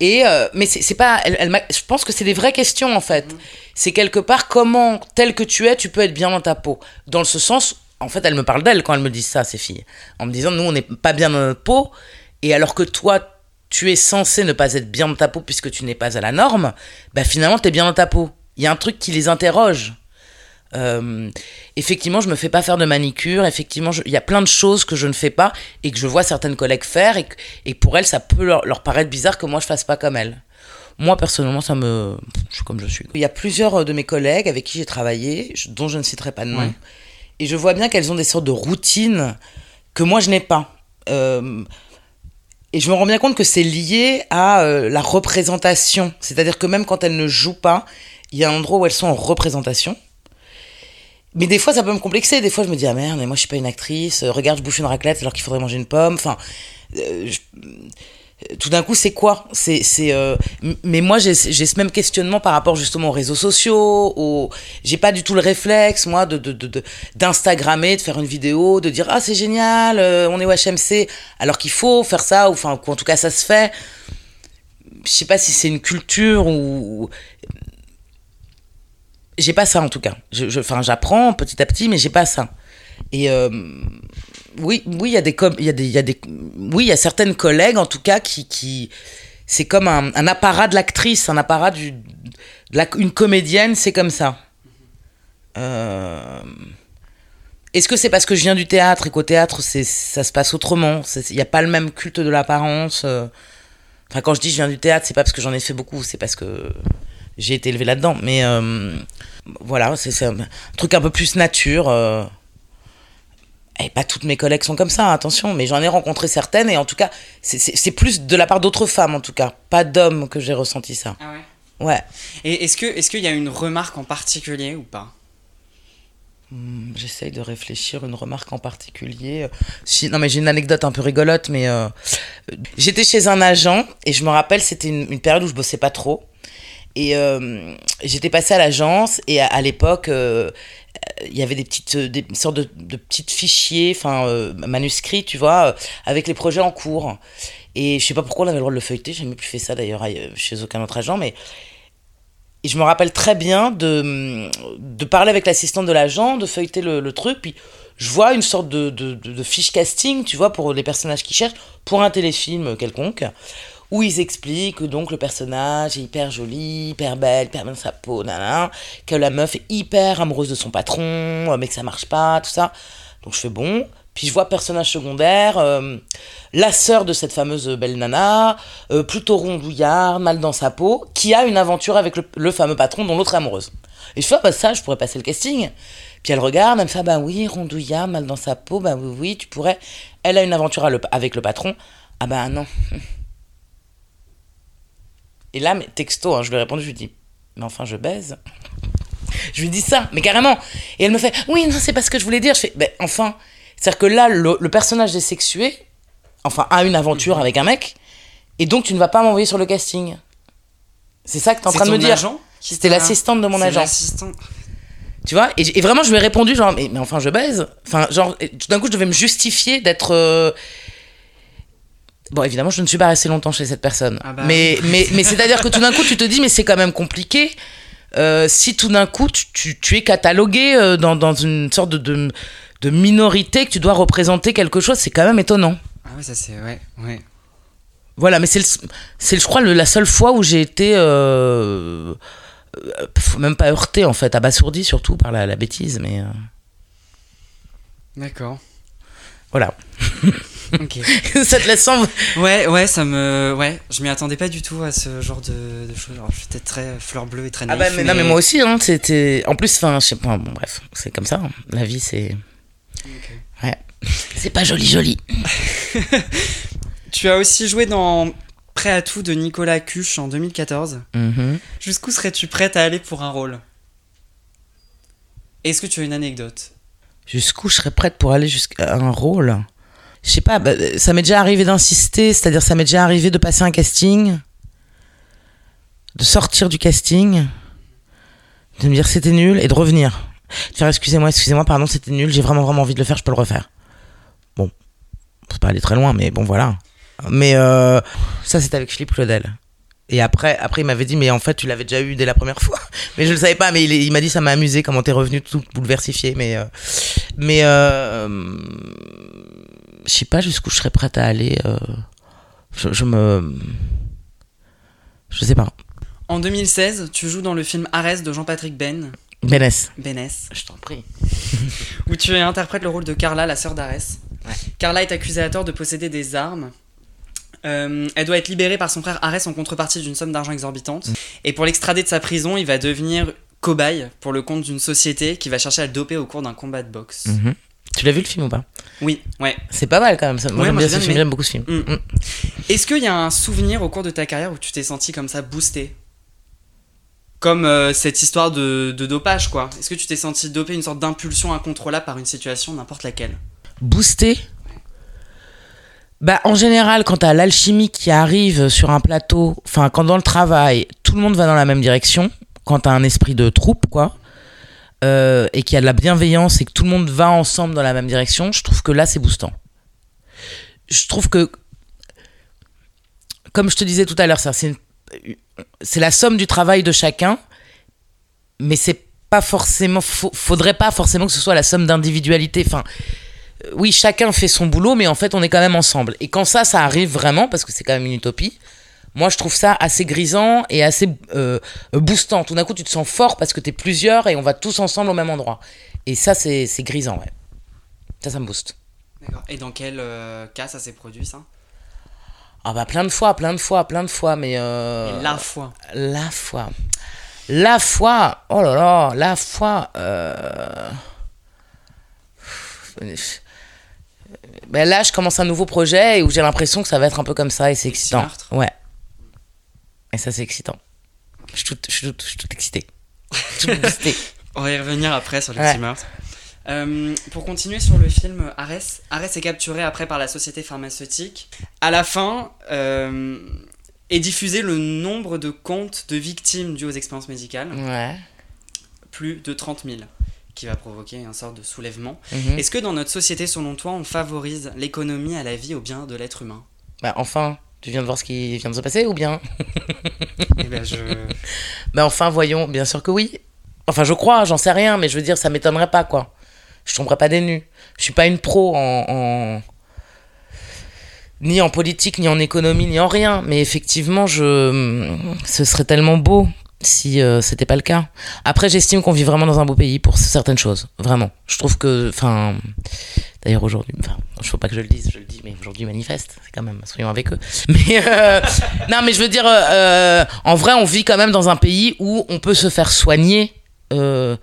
Et euh, mais c'est pas, elle, je pense que c'est des vraies questions en fait. C'est quelque part comment tel que tu es, tu peux être bien dans ta peau. Dans ce sens, en fait, elle me parle d'elle quand elle me dit ça, ces filles, en me disant nous on n'est pas bien dans notre peau. Et alors que toi, tu es censé ne pas être bien dans ta peau puisque tu n'es pas à la norme, bah finalement tu es bien dans ta peau. Il y a un truc qui les interroge. Euh, effectivement, je me fais pas faire de manicure. Effectivement, il y a plein de choses que je ne fais pas et que je vois certaines collègues faire et, et pour elles, ça peut leur, leur, paraître bizarre que moi je fasse pas comme elles. Moi, personnellement, ça me. Je suis comme je suis. Il y a plusieurs de mes collègues avec qui j'ai travaillé, dont je ne citerai pas de nom. Ouais. Et je vois bien qu'elles ont des sortes de routines que moi je n'ai pas. Euh, et je me rends bien compte que c'est lié à euh, la représentation. C'est-à-dire que même quand elles ne jouent pas, il y a un endroit où elles sont en représentation. Mais des fois, ça peut me complexer. Des fois, je me dis, ah merde, mais moi, je suis pas une actrice. Regarde, je bouffe une raclette alors qu'il faudrait manger une pomme. Enfin, euh, je tout d'un coup, c'est quoi? C'est, c'est. Euh... Mais moi, j'ai, ce même questionnement par rapport justement aux réseaux sociaux. Aux... J'ai pas du tout le réflexe, moi, de, de, de, d'instagrammer, de faire une vidéo, de dire ah c'est génial, euh, on est au HMC, alors qu'il faut faire ça, ou enfin, en tout cas, ça se fait. Je sais pas si c'est une culture ou. J'ai pas ça en tout cas. Je, enfin, j'apprends petit à petit, mais j'ai pas ça. Et euh, oui, oui, il y a des il y a des, y a des, oui, il y a certaines collègues en tout cas qui, qui, c'est comme un, un, apparat de l'actrice, un apparat du, de comédienne, c'est comme ça. Euh, Est-ce que c'est parce que je viens du théâtre et qu'au théâtre, c'est, ça se passe autrement? Il n'y a pas le même culte de l'apparence. Euh? Enfin, quand je dis je viens du théâtre, c'est pas parce que j'en ai fait beaucoup, c'est parce que j'ai été élevé là-dedans. Mais euh, voilà, c'est, un truc un peu plus nature. Euh. Et pas toutes mes collègues sont comme ça, attention, mais j'en ai rencontré certaines, et en tout cas, c'est plus de la part d'autres femmes, en tout cas, pas d'hommes que j'ai ressenti ça. Ah ouais? Ouais. Et est-ce que est-ce qu'il y a une remarque en particulier ou pas? Hmm, J'essaye de réfléchir, une remarque en particulier. Si, non, mais j'ai une anecdote un peu rigolote, mais euh, j'étais chez un agent, et je me rappelle, c'était une, une, période où je bossais pas trop. Et euh, j'étais passée à l'agence, et à, l'époque, euh, il y avait des petites des sortes de, de petites fichiers enfin euh, manuscrits tu vois euh, avec les projets en cours. Et je sais pas pourquoi on avait le droit de le feuilleter j'ai même plus fait ça d'ailleurs chez aucun autre agent mais je me rappelle très bien de, de parler avec l'assistante de l'agent de feuilleter le, truc puis je vois une sorte de, de, de, fiche casting tu vois pour les personnages qui cherchent pour un téléfilm quelconque où ils expliquent que donc le personnage est hyper joli, hyper belle, hyper bien sa peau, nanana, que la meuf est hyper amoureuse de son patron, mais que ça marche pas, tout ça. Donc je fais bon. Puis je vois personnage secondaire, euh, la sœur de cette fameuse belle nana, euh, plutôt rondouillard, mal dans sa peau, qui a une aventure avec le, le fameux patron dont l'autre est amoureuse. Et je fais, ah bah ça, je pourrais passer le casting. Puis elle regarde, elle me fait, ah bah oui, rondouillard, mal dans sa peau, bah oui, oui, tu pourrais. Elle a une aventure avec le patron. Ah bah non. Et là, mais texto, hein, je lui ai répondu, je lui dis, mais enfin, je baise. je lui dis ça, mais carrément. Et elle me fait, oui, non, c'est pas ce que je voulais dire. Je fais, ben, enfin, c'est-à-dire que là, le, le, personnage est sexué, enfin, a une aventure avec un mec, et donc tu ne vas pas m'envoyer sur le casting. C'est ça que tu es en train de me dire. C'était l'assistante de mon agent. Tu vois et, et, vraiment, je lui ai répondu, genre, mais, mais enfin, je baise. Enfin, genre, tout d'un coup, je devais me justifier d'être. Euh, Bon, évidemment, je ne suis pas resté longtemps chez cette personne. Ah bah mais, oui. mais, mais c'est-à-dire que tout d'un coup, tu te dis, mais c'est quand même compliqué. Euh, si tout d'un coup, tu, tu, tu, es catalogué euh, dans, dans une sorte de, de, de, minorité, que tu dois représenter quelque chose, c'est quand même étonnant. Ah ouais, ça c'est... Ouais, ouais. Voilà, mais c'est, c'est je crois, le, la seule fois où j'ai été... Euh, même pas heurté, en fait, abasourdi surtout par la, la bêtise, mais... euh, D'accord. Voilà. Ça te laisse sans. Ouais, ouais, ça me. Ouais, je m'y attendais pas du tout à ce genre de, de choses. Alors, j'étais très fleur bleue et très naïf. Ah bah, mais, mais... non, mais moi aussi, hein, c'était. En plus, enfin, je sais pas, bon, bref, c'est comme ça. Hein. La vie, c'est. Okay. Ouais. C'est pas joli, joli. tu as aussi joué dans Prêt à tout de Nicolas Cuche en 2014. Mm -hmm. Jusqu'où serais-tu prête à aller pour un rôle? Est-ce que tu as une anecdote? Jusqu'où je serais prête pour aller jusqu'à un rôle? Je sais pas, bah, ça m'est déjà arrivé d'insister, c'est-à-dire ça m'est déjà arrivé de passer un casting, de sortir du casting, de me dire c'était nul et de revenir. De faire excusez-moi, excusez-moi, pardon, c'était nul, j'ai vraiment vraiment envie de le faire, je peux le refaire. Bon, faut pas aller très loin, mais bon voilà. Mais euh, ça c'était avec Philippe Claudel. Et après, après il m'avait dit, mais en fait, tu l'avais déjà eu dès la première fois. Mais je le savais pas, mais il, m'a dit, ça m'a amusé comment t'es revenu tout bouleversifié. Mais, euh, mais euh, je sais pas jusqu'où je serais prête à aller. Euh, je, je me. Je sais pas. En 2016, tu joues dans le film Arès de Jean-Patrick Ben. Bénès. Bénès. Je t'en prie. où tu interprètes le rôle de Carla, la sœur d'Arès. Ouais. Carla est accusée à tort de posséder des armes. Euh, elle doit être libérée par son frère Arès en contrepartie d'une somme d'argent exorbitante. Et pour l'extrader de sa prison, il va devenir cobaye pour le compte d'une société qui va chercher à le doper au cours d'un combat de boxe. Mhm. Tu l'as vu le film ou pas? Oui, ouais. C'est pas mal quand même. ça. Moi Ouais, j'aime bien ce film, j'aime beaucoup ce film. Mm. Mm. Est-ce qu'il y a un souvenir au cours de ta carrière où tu t'es senti comme ça boosté? Comme euh, cette histoire de, de dopage, quoi. Est-ce que tu t'es senti dopé, une sorte d'impulsion incontrôlable par une situation, n'importe laquelle? Booster bah, en général, quand t'as l'alchimie qui arrive sur un plateau, enfin, quand dans le travail, tout le monde va dans la même direction, quand t'as un esprit de troupe, quoi, euh, et qu'il y a de la bienveillance et que tout le monde va ensemble dans la même direction, je trouve que là, c'est boostant. Je trouve que, comme je te disais tout à l'heure, c'est la somme du travail de chacun, mais c'est pas forcément, faudrait pas forcément que ce soit la somme d'individualité. Enfin, euh, oui, chacun fait son boulot, mais en fait, on est quand même ensemble. Et quand ça, ça arrive vraiment, parce que c'est quand même une utopie, moi, je trouve ça assez grisant et assez euh, boostant. Tout d'un coup, tu te sens fort parce que t'es plusieurs et on va tous ensemble au même endroit. Et ça, c'est grisant, ouais. Ça, ça me booste. D'accord. Et dans quel euh, cas ça s'est produit, ça? Ah bah plein de fois, plein de fois, plein de fois, mais... euh, la fois. La foi. La foi. Oh là là, la foi. euh, Ben là, je commence un nouveau projet et où j'ai l'impression que ça va être un peu comme ça et c'est excitant. Ouais. Et ça, c'est excitant. Je suis je je toute boostée. On va y revenir après sur le Ouais. Euh, pour continuer sur le film Arès, Arès est capturé après par la société pharmaceutique. À la fin, euh, est diffusé le nombre de comptes de victimes dues aux expériences médicales, Ouais. plus de 30 000, qui va provoquer un sort de soulèvement. Mhm. Est-ce que dans notre société, selon toi, on favorise l'économie à la vie, au bien de l'être humain? Bah, enfin, tu viens de voir ce qui vient de se passer ou bien? Eh ben, je... Bah enfin, voyons, bien sûr que oui. Enfin, je crois, j'en sais rien, mais je veux dire, ça m'étonnerait pas, quoi. Je tomberais pas des nues. Je suis pas une pro en, en- ni en politique, ni en économie, ni en rien. Mais effectivement, je, ce serait tellement beau si euh, c'était pas le cas. Après, j'estime qu'on vit vraiment dans un beau pays pour certaines choses, vraiment. Je trouve que, enfin, d'ailleurs aujourd'hui, enfin, je faut pas que je le dise, je le dis, mais aujourd'hui manifeste, c'est quand même, soyons avec eux. Mais euh, non, mais je veux dire, euh, en vrai, on vit quand même dans un pays où on peut se faire soigner. euh,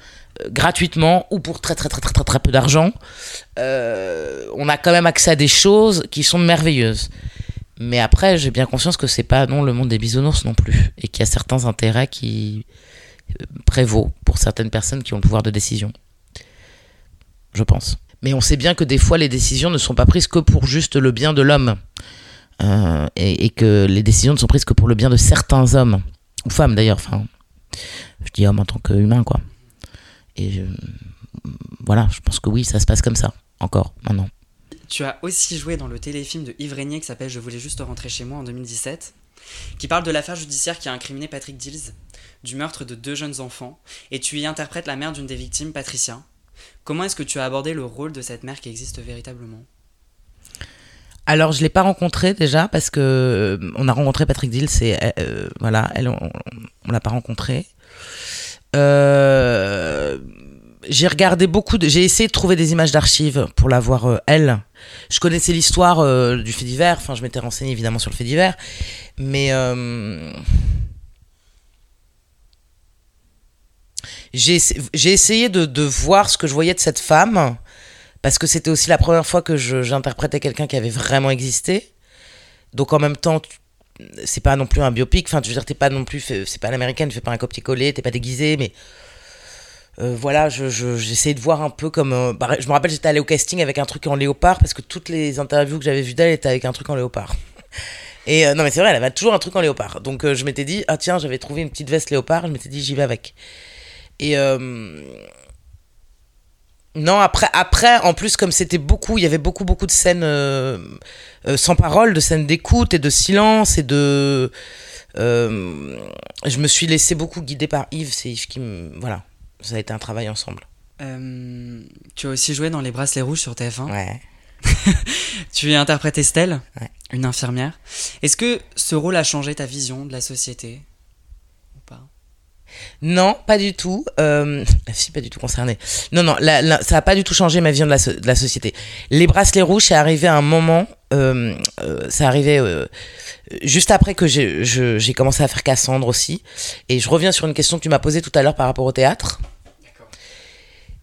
gratuitement ou pour très très très très très, peu d'argent on a quand même accès à des choses qui sont merveilleuses mais après j'ai bien conscience que c'est pas non le monde des bisounours non plus. Et qu'il y a certains intérêts qui euh, prévaut pour certaines personnes qui ont le pouvoir de décision. Je pense. Mais on sait bien que des fois les décisions ne sont pas prises que pour juste le bien de l'homme. Euh, et, que les décisions ne sont prises que pour le bien de certains hommes. Ou femmes d'ailleurs enfin je dis homme en tant qu'humain quoi. Et voilà, je pense que oui, ça se passe comme ça, encore, maintenant. Tu as aussi joué dans le téléfilm de Yves Régnier qui s'appelle Je voulais juste rentrer chez moi en 2017, qui parle de l'affaire judiciaire qui a incriminé Patrick Dills du meurtre de deux jeunes enfants, et tu y interprètes la mère d'une des victimes, Patricia. Comment est-ce que tu as abordé le rôle de cette mère qui existe véritablement? Alors, je l'ai pas rencontré déjà, parce que euh, on a rencontré Patrick Dill, c'est. euh, voilà, elle, on, on l'a pas rencontré. Euh, j'ai regardé beaucoup de. J'ai essayé de trouver des images d'archives pour la voir, euh, elle. Je connaissais l'histoire euh, du fait divers, enfin, je m'étais renseigné évidemment sur le fait divers, mais. euh, j'ai j'ai essayé de, de voir ce que je voyais de cette femme, parce que c'était aussi la première fois que je- j'interprétais quelqu'un qui avait vraiment existé. Donc en même temps, c'est pas non plus un biopic. Enfin, tu veux dire, t'es pas non plus, c'est pas l'américaine, tu fais pas un copier-coller, t'es pas déguisé, mais euh, voilà, je, je- j'essayais de voir un peu comme. euh, bah, je me rappelle, j'étais allée au casting avec un truc en léopard parce que toutes les interviews que j'avais vues d'elle étaient avec un truc en léopard. Et euh, non, mais c'est vrai, elle avait toujours un truc en léopard. Donc je m'étais dit, ah tiens, j'avais trouvé une petite veste léopard, je m'étais dit, j'y vais avec. Et. non, après, après, en plus, comme c'était beaucoup, il y avait beaucoup, beaucoup de scènes sans parole, de scènes d'écoute et de silence et de. je me suis laissé beaucoup guider par Yves. C'est Yves qui me. Voilà, ça a été un travail ensemble. Euh, Tu as aussi joué dans Les Bracelets Rouges sur TF1. Ouais. tu interprètes Estelle, Ouais. une infirmière. Est-ce que ce rôle a changé ta vision de la société ou pas? Non, pas du tout. Euh, la fille pas du tout concernée. Non, non, la- la- ça a pas du tout changé ma vision de la, so- de la société. Les bracelets rouges, c'est arrivé à un moment. Euh, euh, ça arrivait euh, juste après que je- j'ai commencé à faire Cassandre aussi. Et je reviens sur une question que tu m'as posée tout à l'heure par rapport au théâtre.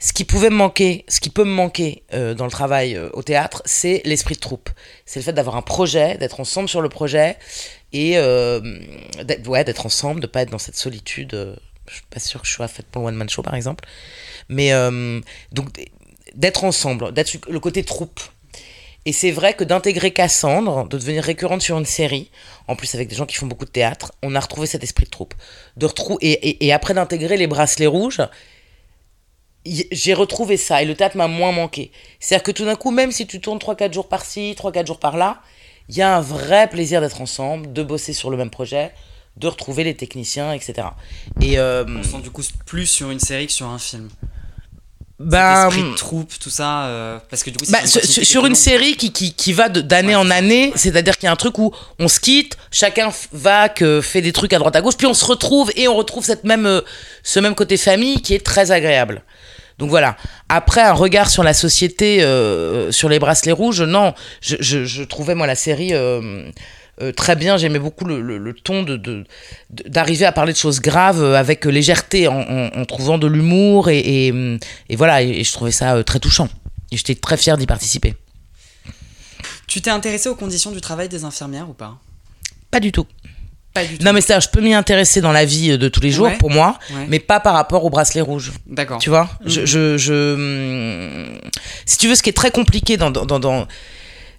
Ce qui pouvait me manquer, ce qui peut me manquer euh, dans le travail euh, au théâtre, c'est l'esprit de troupe. C'est le fait d'avoir un projet, d'être ensemble sur le projet et euh, d'être ensemble, de pas être dans cette solitude. je suis pas sûre que je sois faite pour le one man show par exemple, mais donc d'être ensemble, d'être le côté troupe. Et c'est vrai que d'intégrer Cassandre, de devenir récurrente sur une série, en plus avec des gens qui font beaucoup de théâtre, on a retrouvé cet esprit de troupe. De et, après d'intégrer les bracelets rouges, j'ai retrouvé ça et le théâtre m'a moins manqué. C'est-à-dire que tout d'un coup, même si tu tournes 3-4 jours par-ci, 3-4 jours par-là, il y a un vrai plaisir d'être ensemble, de bosser sur le même projet, de retrouver les techniciens, etc. Et euh, On se sent du coup plus sur une série que sur un film. ben, esprit de troupe, tout ça. euh, parce que du coup, bah, une sur, une série qui, qui, qui va d'année en année, c'est-à-dire qu'il y a un truc où on se quitte, chacun va, que fait des trucs à droite à gauche, puis on se retrouve et on retrouve cette même, euh, ce même côté famille qui est très agréable. Donc voilà. Après, un regard sur la société, euh, sur les bracelets rouges, non. Je, je, je trouvais, moi, la série euh, euh, très bien. J'aimais beaucoup le, le, le ton de, d'arriver à parler de choses graves avec légèreté, en, en, en trouvant de l'humour. Et, et, et voilà, et, et je trouvais ça très touchant. Et j'étais très fier d'y participer. Tu t'es intéressé aux conditions du travail des infirmières ou pas? Pas du tout. Pas du tout. Non, mais ça, je peux m'y intéresser dans la vie de tous les jours, Ouais. pour moi, Ouais. mais pas par rapport au bracelet rouge. D'accord. Tu vois je, Mhm. je, je- hum, Si tu veux, ce qui est très compliqué dans, dans, dans,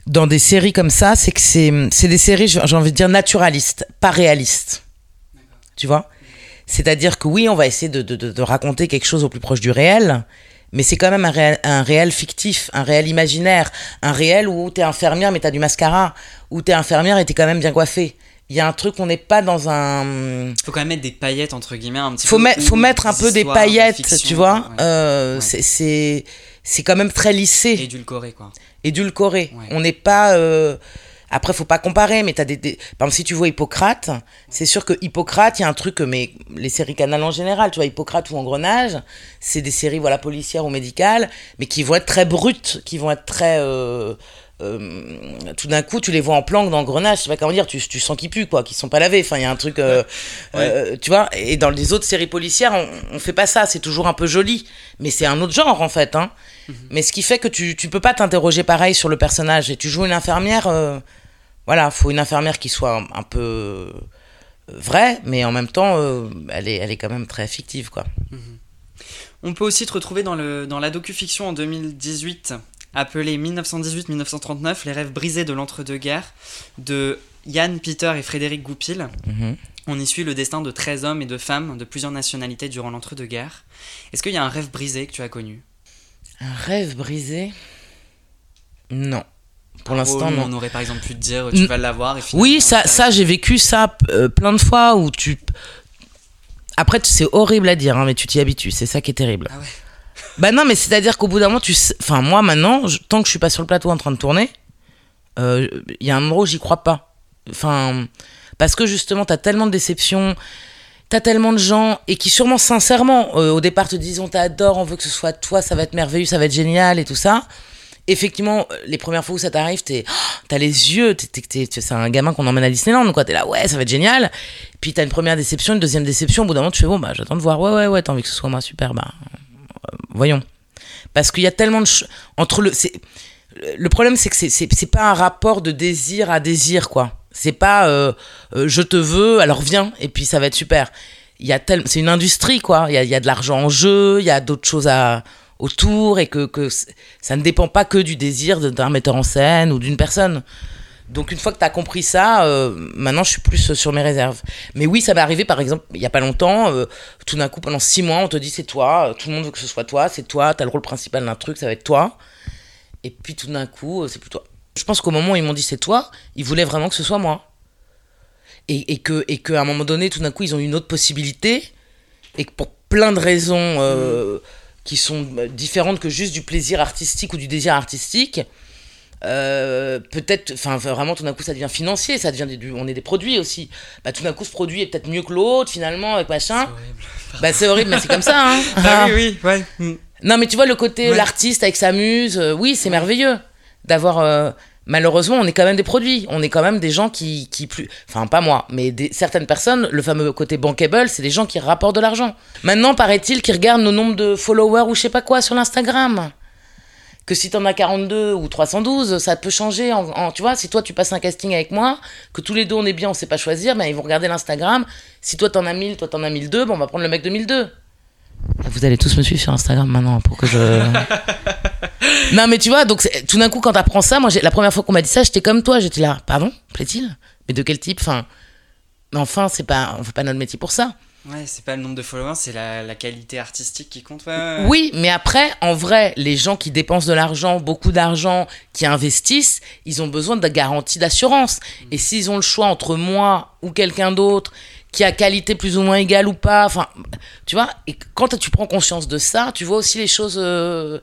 dans, des séries comme ça, c'est que c'est c'est des séries, j'ai envie de dire, naturalistes, pas réalistes. Tu vois? C'est-à-dire que oui, on va essayer de, de, de, de raconter quelque chose au plus proche du réel, mais c'est quand même un réel, un réel fictif, un réel imaginaire, un réel où t'es infirmière mais t'as du mascara, où t'es infirmière et t'es quand même bien coiffée. Il y a un truc, on n'est pas dans un... Faut quand même mettre des paillettes entre guillemets un petit Faut, peu. mettre faut mettre un peu des de paillettes, fiction, tu vois. ouais. Euh, Ouais. c'est- C'est quand même très lissé, Édulcoré quoi. édulcoré. Ouais. On n'est pas... euh, Après, faut pas comparer, mais t'as des, des... Par exemple, si tu vois Hippocrate, c'est sûr que Hippocrate, il y a un truc, mais les séries canales en général, tu vois, Hippocrate ou Engrenage, c'est des séries, voilà, policières ou médicales, mais qui vont être très brutes, qui vont être très... euh, tout d'un coup, tu les vois en planque dans Engrenage, je sais pas comment dire, tu, tu sens qu'ils puent, quoi, qu'ils sont pas lavés. Enfin, il y a un truc... euh, euh, tu vois, et dans les autres séries policières, on, on fait pas ça, c'est toujours un peu joli, mais c'est un autre genre, en fait, hein. Mais ce qui fait que tu, tu peux pas t'interroger pareil sur le personnage. Et tu joues une infirmière, euh, voilà, faut une infirmière qui soit un, un peu euh, vraie, mais en même temps, euh, elle, est, elle est quand même très fictive, quoi. On peut aussi te retrouver dans, le, dans la docu-fiction en 2018 appelée 1918-1939, les rêves brisés de l'entre-deux-guerres de Yann Peter et Frédéric Goupil. Mhm. On y suit le destin de 13 hommes et de femmes de plusieurs nationalités durant l'entre-deux-guerres. Est-ce qu'il y a un rêve brisé que tu as connu? Un rêve brisé? Non. Pour Un l'instant, non. On aurait par exemple pu te dire tu vas l'avoir Oui, ça j'ai vécu ça euh, plein de fois où tu. Après, c'est horrible à dire, hein, mais tu t'y habitues. C'est ça qui est terrible. Ah ouais. Bah non, mais c'est-à-dire qu'au bout d'un moment, tu. sais- Enfin, moi maintenant, je- tant que je suis pas sur le plateau en train de tourner, euh, il y a un endroit où j'y crois pas. Enfin, parce que justement, t'as tellement de déceptions. T'as tellement de gens et qui sûrement sincèrement euh, au départ te disent on t'adore, on veut que ce soit toi, ça va être merveilleux, ça va être génial et tout ça. Effectivement, euh, les premières fois où ça t'arrive, t'es, oh, t'as les yeux, c'est un gamin qu'on emmène à Disneyland, quoi. T'es là, ouais, ça va être génial. Puis t'as une première déception, une deuxième déception. Au bout d'un moment, tu fais bon, bah j'attends de voir. Ouais, ouais, ouais, t'as envie que ce soit moi, super, bah euh, voyons. Parce qu'il y a tellement de entre le, le problème, c'est que c'est, pas un rapport de désir à désir, quoi. C'est pas euh, euh, je te veux, alors viens, et puis ça va être super. Il y a tel... C'est une industrie, quoi. Il y a, il y a de l'argent en jeu, il y a d'autres choses à... autour, et que, que ça ne dépend pas que du désir d'un metteur en scène ou d'une personne. Donc une fois que tu as compris ça, euh, maintenant je suis plus sur mes réserves. Mais oui, ça m'est arrivé par exemple, il y a pas longtemps, euh, tout d'un coup pendant six mois, on te dit c'est toi, euh, tout le monde veut que ce soit toi, c'est toi, tu as le rôle principal d'un truc, ça va être toi. Et puis tout d'un coup, euh, c'est plus toi. Je pense qu'au moment où ils m'ont dit c'est toi, ils voulaient vraiment que ce soit moi. Et, et que et qu'à un moment donné, tout d'un coup, ils ont une autre possibilité. Et que pour plein de raisons euh, qui sont euh, différentes que juste du plaisir artistique ou du désir artistique, euh, peut-être, enfin vraiment tout d'un coup ça devient financier, ça devient du, on est des produits aussi. Bah tout d'un coup ce produit est peut-être mieux que l'autre finalement avec machin. C'est horrible. Bah c'est horrible, mais c'est comme ça. Hein. Ah oui, oui, ouais. Mm. Non mais tu vois le côté Ouais. l'artiste avec sa muse, euh, oui c'est merveilleux d'avoir. euh, malheureusement on est quand même des produits, on est quand même des gens qui, qui plus, enfin pas moi, mais des, certaines personnes, le fameux côté bankable, c'est des gens qui rapportent de l'argent. Maintenant paraît-il qu'ils regardent nos nombres de followers ou je sais pas quoi sur l'Instagram que si t'en as 42 ou 312, ça peut changer. En, en- tu vois, si toi tu passes un casting avec moi, que tous les deux on est bien, on sait pas choisir, ben ils vont regarder l'Instagram. Si toi t'en as 1000, toi t'en as 1002, bon on va prendre le mec de 1002. Vous allez tous me suivre sur Instagram maintenant pour que je. non mais tu vois, donc tout d'un coup quand t'apprends ça, moi la première fois qu'on m'a dit ça, j'étais comme toi, j'étais là, pardon, plaît-il? Mais de quel type? Enfin, enfin c'est pas, on fait pas notre métier pour ça. Ouais, c'est pas le nombre de followers, c'est la, la qualité artistique qui compte. ouais. Oui, mais après, en vrai, les gens qui dépensent de l'argent, beaucoup d'argent, qui investissent, ils ont besoin de garantie d'assurance. Et s'ils ont le choix entre moi ou quelqu'un d'autre qui a qualité plus ou moins égale ou pas, enfin, tu vois, et quand tu prends conscience de ça, tu vois aussi les choses euh,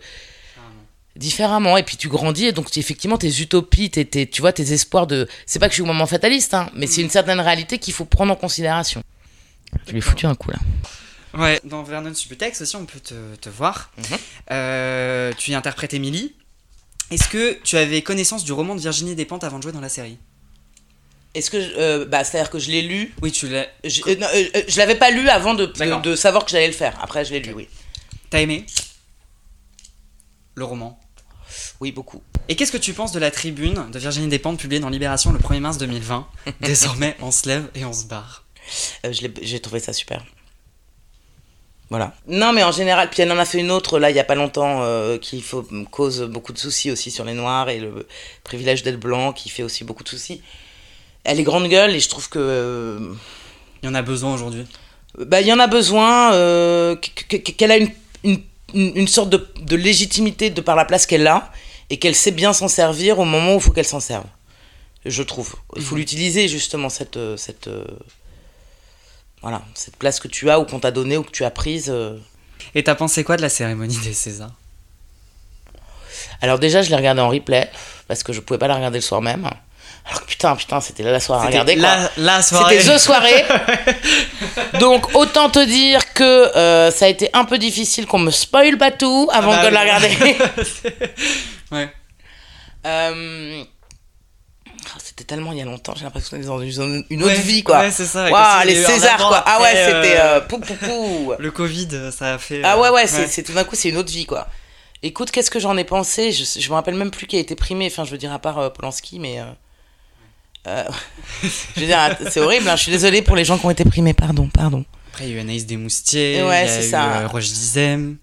différemment. Et puis tu grandis, et donc effectivement, tes utopies, tes, tes- tu vois, tes espoirs de. C'est pas que je suis au moment fataliste, hein, mais c'est une certaine réalité qu'il faut prendre en considération. Je lui ai foutu un coup là. Ouais, dans Vernon Subutex aussi, on peut te, te voir. Mhm. Euh, tu y interprètes Emily. Est-ce que tu avais connaissance du roman de Virginie Despentes avant de jouer dans la série? Est-ce que. euh, bah, c'est-à-dire que je l'ai lu? Oui, tu l'as. Je, euh, non, euh, je l'avais pas lu avant de, de savoir que j'allais le faire. Après, je l'ai lu, oui. T'as aimé? Le roman? Oui, beaucoup. Et qu'est-ce que tu penses de la tribune de Virginie Despentes publiée dans Libération le 1er mars 2020 Désormais, on se lève et on se barre. Euh, J'ai trouvé ça super. Voilà. Non, mais en général, puis elle en a fait une autre, là, il y a pas longtemps, euh, qui faut, cause beaucoup de soucis aussi sur les Noirs et le privilège d'être blanc, qui fait aussi beaucoup de soucis. Elle est grande gueule et je trouve que. euh, Il y en a besoin aujourd'hui. bah, il y en a besoin, euh, que- que- qu'elle a une, une, sorte de, de légitimité de par la place qu'elle a et qu'elle sait bien s'en servir au moment où il faut qu'elle s'en serve. Je trouve. Il faut l'utiliser justement, cette, cette, voilà, cette place que tu as ou qu'on t'a donnée ou que tu as prise. euh. Et t'as pensé quoi de la cérémonie des Césars? Alors déjà, je l'ai regardée en replay parce que je pouvais pas la regarder le soir même. Alors que putain, putain, c'était là la soirée à regarder. la, la soirée. C'était The Soirée. Donc autant te dire que euh, ça a été un peu difficile qu'on me spoil pas tout avant Ah bah de la oui. regarder. ouais. Euh, C'était tellement il y a longtemps, j'ai l'impression d'être dans une, une Ouais, autre vie quoi. Ouais, c'est ça. Waouh, les Césars quoi. Ah ouais, c'était euh, euh, pou, pou, pou. Le Covid, ça a fait. Ah euh, ouais, ouais, c'est tout d'un coup, c'est une autre vie, quoi. Écoute, qu'est-ce que j'en ai pensé? Je, je me rappelle même plus qui a été primé, enfin, je veux dire, à part euh, Polanski, mais. euh, euh, je veux dire, c'est horrible, hein, je suis désolée pour les gens qui ont été primés, pardon, pardon. Après, il y a eu Anaïs Desmoustiers. Ouais, il y a eu, ça. euh, Roche Dizem.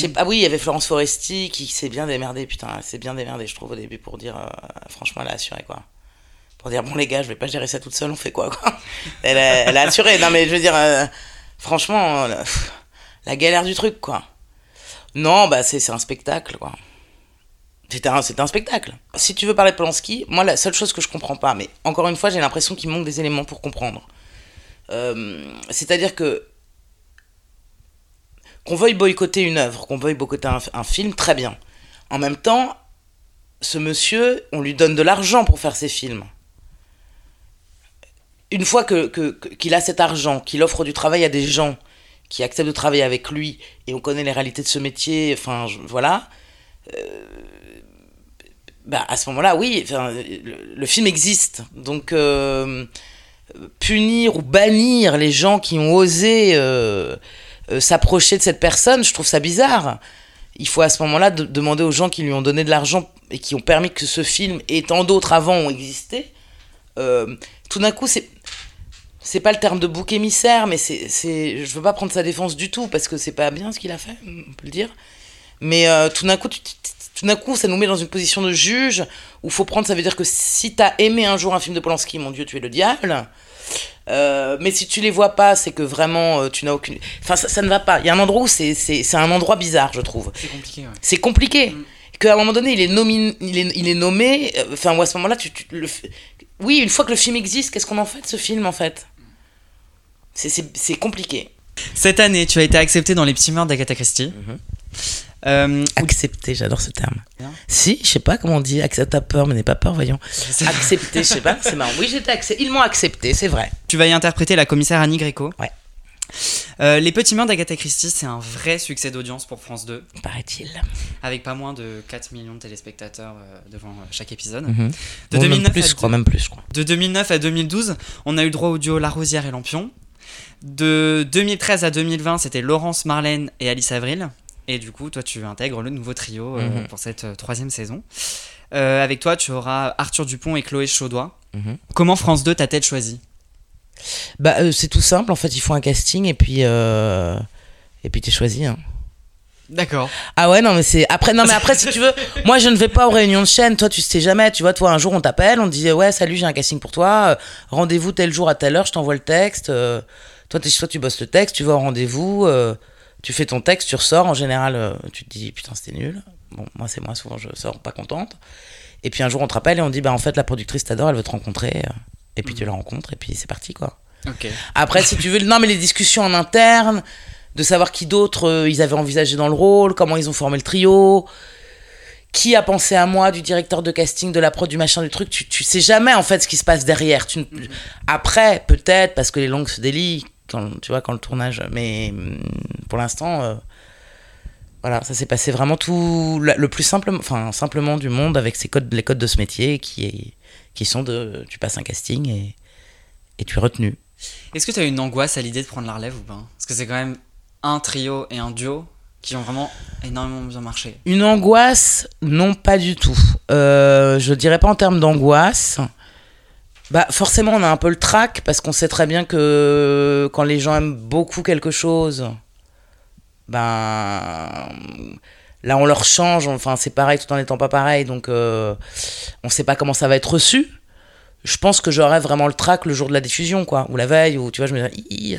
Les pas, ah oui, il y avait Florence Foresti qui s'est bien démerdée, putain, s'est bien démerdée, je trouve, au début, pour dire, euh, franchement, elle a assuré, quoi. Pour dire, bon, les gars, je vais pas gérer ça toute seule, on fait quoi, quoi. Elle a, assuré, non, mais je veux dire, euh, franchement, euh, la galère du truc, quoi. Non, bah, c'est c'est un spectacle, quoi. C'était un, un spectacle. Si tu veux parler de Polanski, moi, la seule chose que je comprends pas, mais encore une fois, j'ai l'impression qu'il manque des éléments pour comprendre. C'est-à-dire que qu'on veuille boycotter une œuvre, qu'on veuille boycotter un, film, très bien. En même temps, ce monsieur, on lui donne de l'argent pour faire ses films. Une fois qu'il a cet argent, qu'il offre du travail à des gens qui acceptent de travailler avec lui, et on connaît les réalités de ce métier, enfin voilà, euh, bah, à ce moment-là, oui, le film existe. Donc euh, punir ou bannir les gens qui ont osé euh, euh, s'approcher de cette personne, je trouve ça bizarre. Il faut à ce moment-là de- demander aux gens qui lui ont donné de l'argent et qui ont permis que ce film et tant d'autres avant ont existé. Euh, tout d'un coup, c'est c'est pas le terme de bouc émissaire, mais c'est je veux pas prendre sa défense du tout parce que c'est pas bien ce qu'il a fait, on peut le dire. Mais euh, tout d'un coup, tout d'un coup, ça nous met dans une position de juge où faut prendre. Ça veut dire que si t'as aimé un jour un film de Polanski, mon Dieu, tu es le diable. Euh, mais si tu les vois pas, c'est que vraiment euh, tu n'as aucune. Enfin, ça, ça ne va pas. Il y a un endroit où c'est c'est c'est un endroit bizarre, je trouve. C'est compliqué, ouais. C'est compliqué. Mm. Qu'à un moment donné, il est, nomi... il est, il est nommé. euh, Enfin, ou à ce moment-là, tu, tu- le... f- oui, une fois que le film existe, qu'est-ce qu'on en fait de ce film en fait? C'est- C'est c'est compliqué. Cette année, tu as été accepté dans les petits mœurs d'Agatha Christie. Mhm. Euh, Accepter, j'adore ce terme. Si, je sais pas comment on dit, accepte ta peur, mais n'aie pas peur, voyons. Accepter, je sais pas, c'est marrant. Oui, j'étais accepté. Ils m'ont accepté, c'est vrai. tu vas y interpréter la commissaire Annie Greco. Ouais. Euh, les Petits Mœurs d'Agatha Christie, c'est un vrai succès d'audience pour France 2, Paraît-il. avec pas moins de 4 millions de téléspectateurs euh, devant euh, chaque épisode. Mhm. De, Bon, même 2009 plus, à je crois, même plus, je crois. de 2009 à 2012, on a eu droit au duo La Rosière et Lampion. De 2013 à 2020, c'était Laurence Marlène et Alice Avril. Et du coup, toi, tu intègres le nouveau trio euh, Mhm. pour cette euh, troisième saison. Euh, avec toi, tu auras Arthur Dupont et Chloé Chaudois. Mhm. Comment France 2 t'a-t-elle choisi Bah, c'est tout simple, en fait, ils font un casting et puis. Et puis t'es choisi. Hein. D'accord. Ah ouais, non, mais c'est. Après, non, mais après, si tu veux, moi, je ne vais pas aux réunions de chaîne. Toi, tu sais jamais. Tu vois, toi, un jour, on t'appelle, on te dit, ouais, salut, j'ai un casting pour toi. Rendez-vous tel jour à telle heure, je t'envoie le texte. Toi, tu bosses le texte, tu vas au rendez-vous, tu fais ton texte, tu ressors. En général, euh, tu te dis, putain, c'était nul. Bon, moi, c'est moi, souvent, je sors pas contente. Et puis un jour, on te rappelle et on dit, bah, en fait, la productrice t'adore, elle veut te rencontrer. Et puis tu la rencontres, et puis c'est parti, quoi. Après, si tu veux, non, mais les discussions en interne, de savoir qui d'autres euh, ils avaient envisagé dans le rôle, comment ils ont formé le trio, qui a pensé à moi, du directeur de casting, de la prod, du machin, du truc, tu, tu sais jamais en fait ce qui se passe derrière. Tu, ne- Après, peut-être, parce que les langues se délient, quand, tu vois, quand le tournage. Mais hum, pour l'instant, euh, voilà, ça s'est passé vraiment tout le plus simple, enfin, simplement du monde avec codes, les codes de ce métier qui, est, qui sont de. Tu passes un casting et, et tu es retenu. Est-ce que tu as une angoisse à l'idée de prendre la relève ou pas? Parce que c'est quand même un trio et un duo qui ont vraiment énormément bien marché. Une angoisse, non, pas du tout. Euh, je dirais pas en termes d'angoisse. Bah, forcément, on a un peu le trac parce qu'on sait très bien que quand les gens aiment beaucoup quelque chose, ben là, on leur change. Enfin, c'est pareil tout en n'étant pas pareil. Donc, euh, on sait pas comment ça va être reçu. Je pense que j'aurai vraiment le trac le jour de la diffusion, quoi, ou la veille, ou tu vois, je me hi.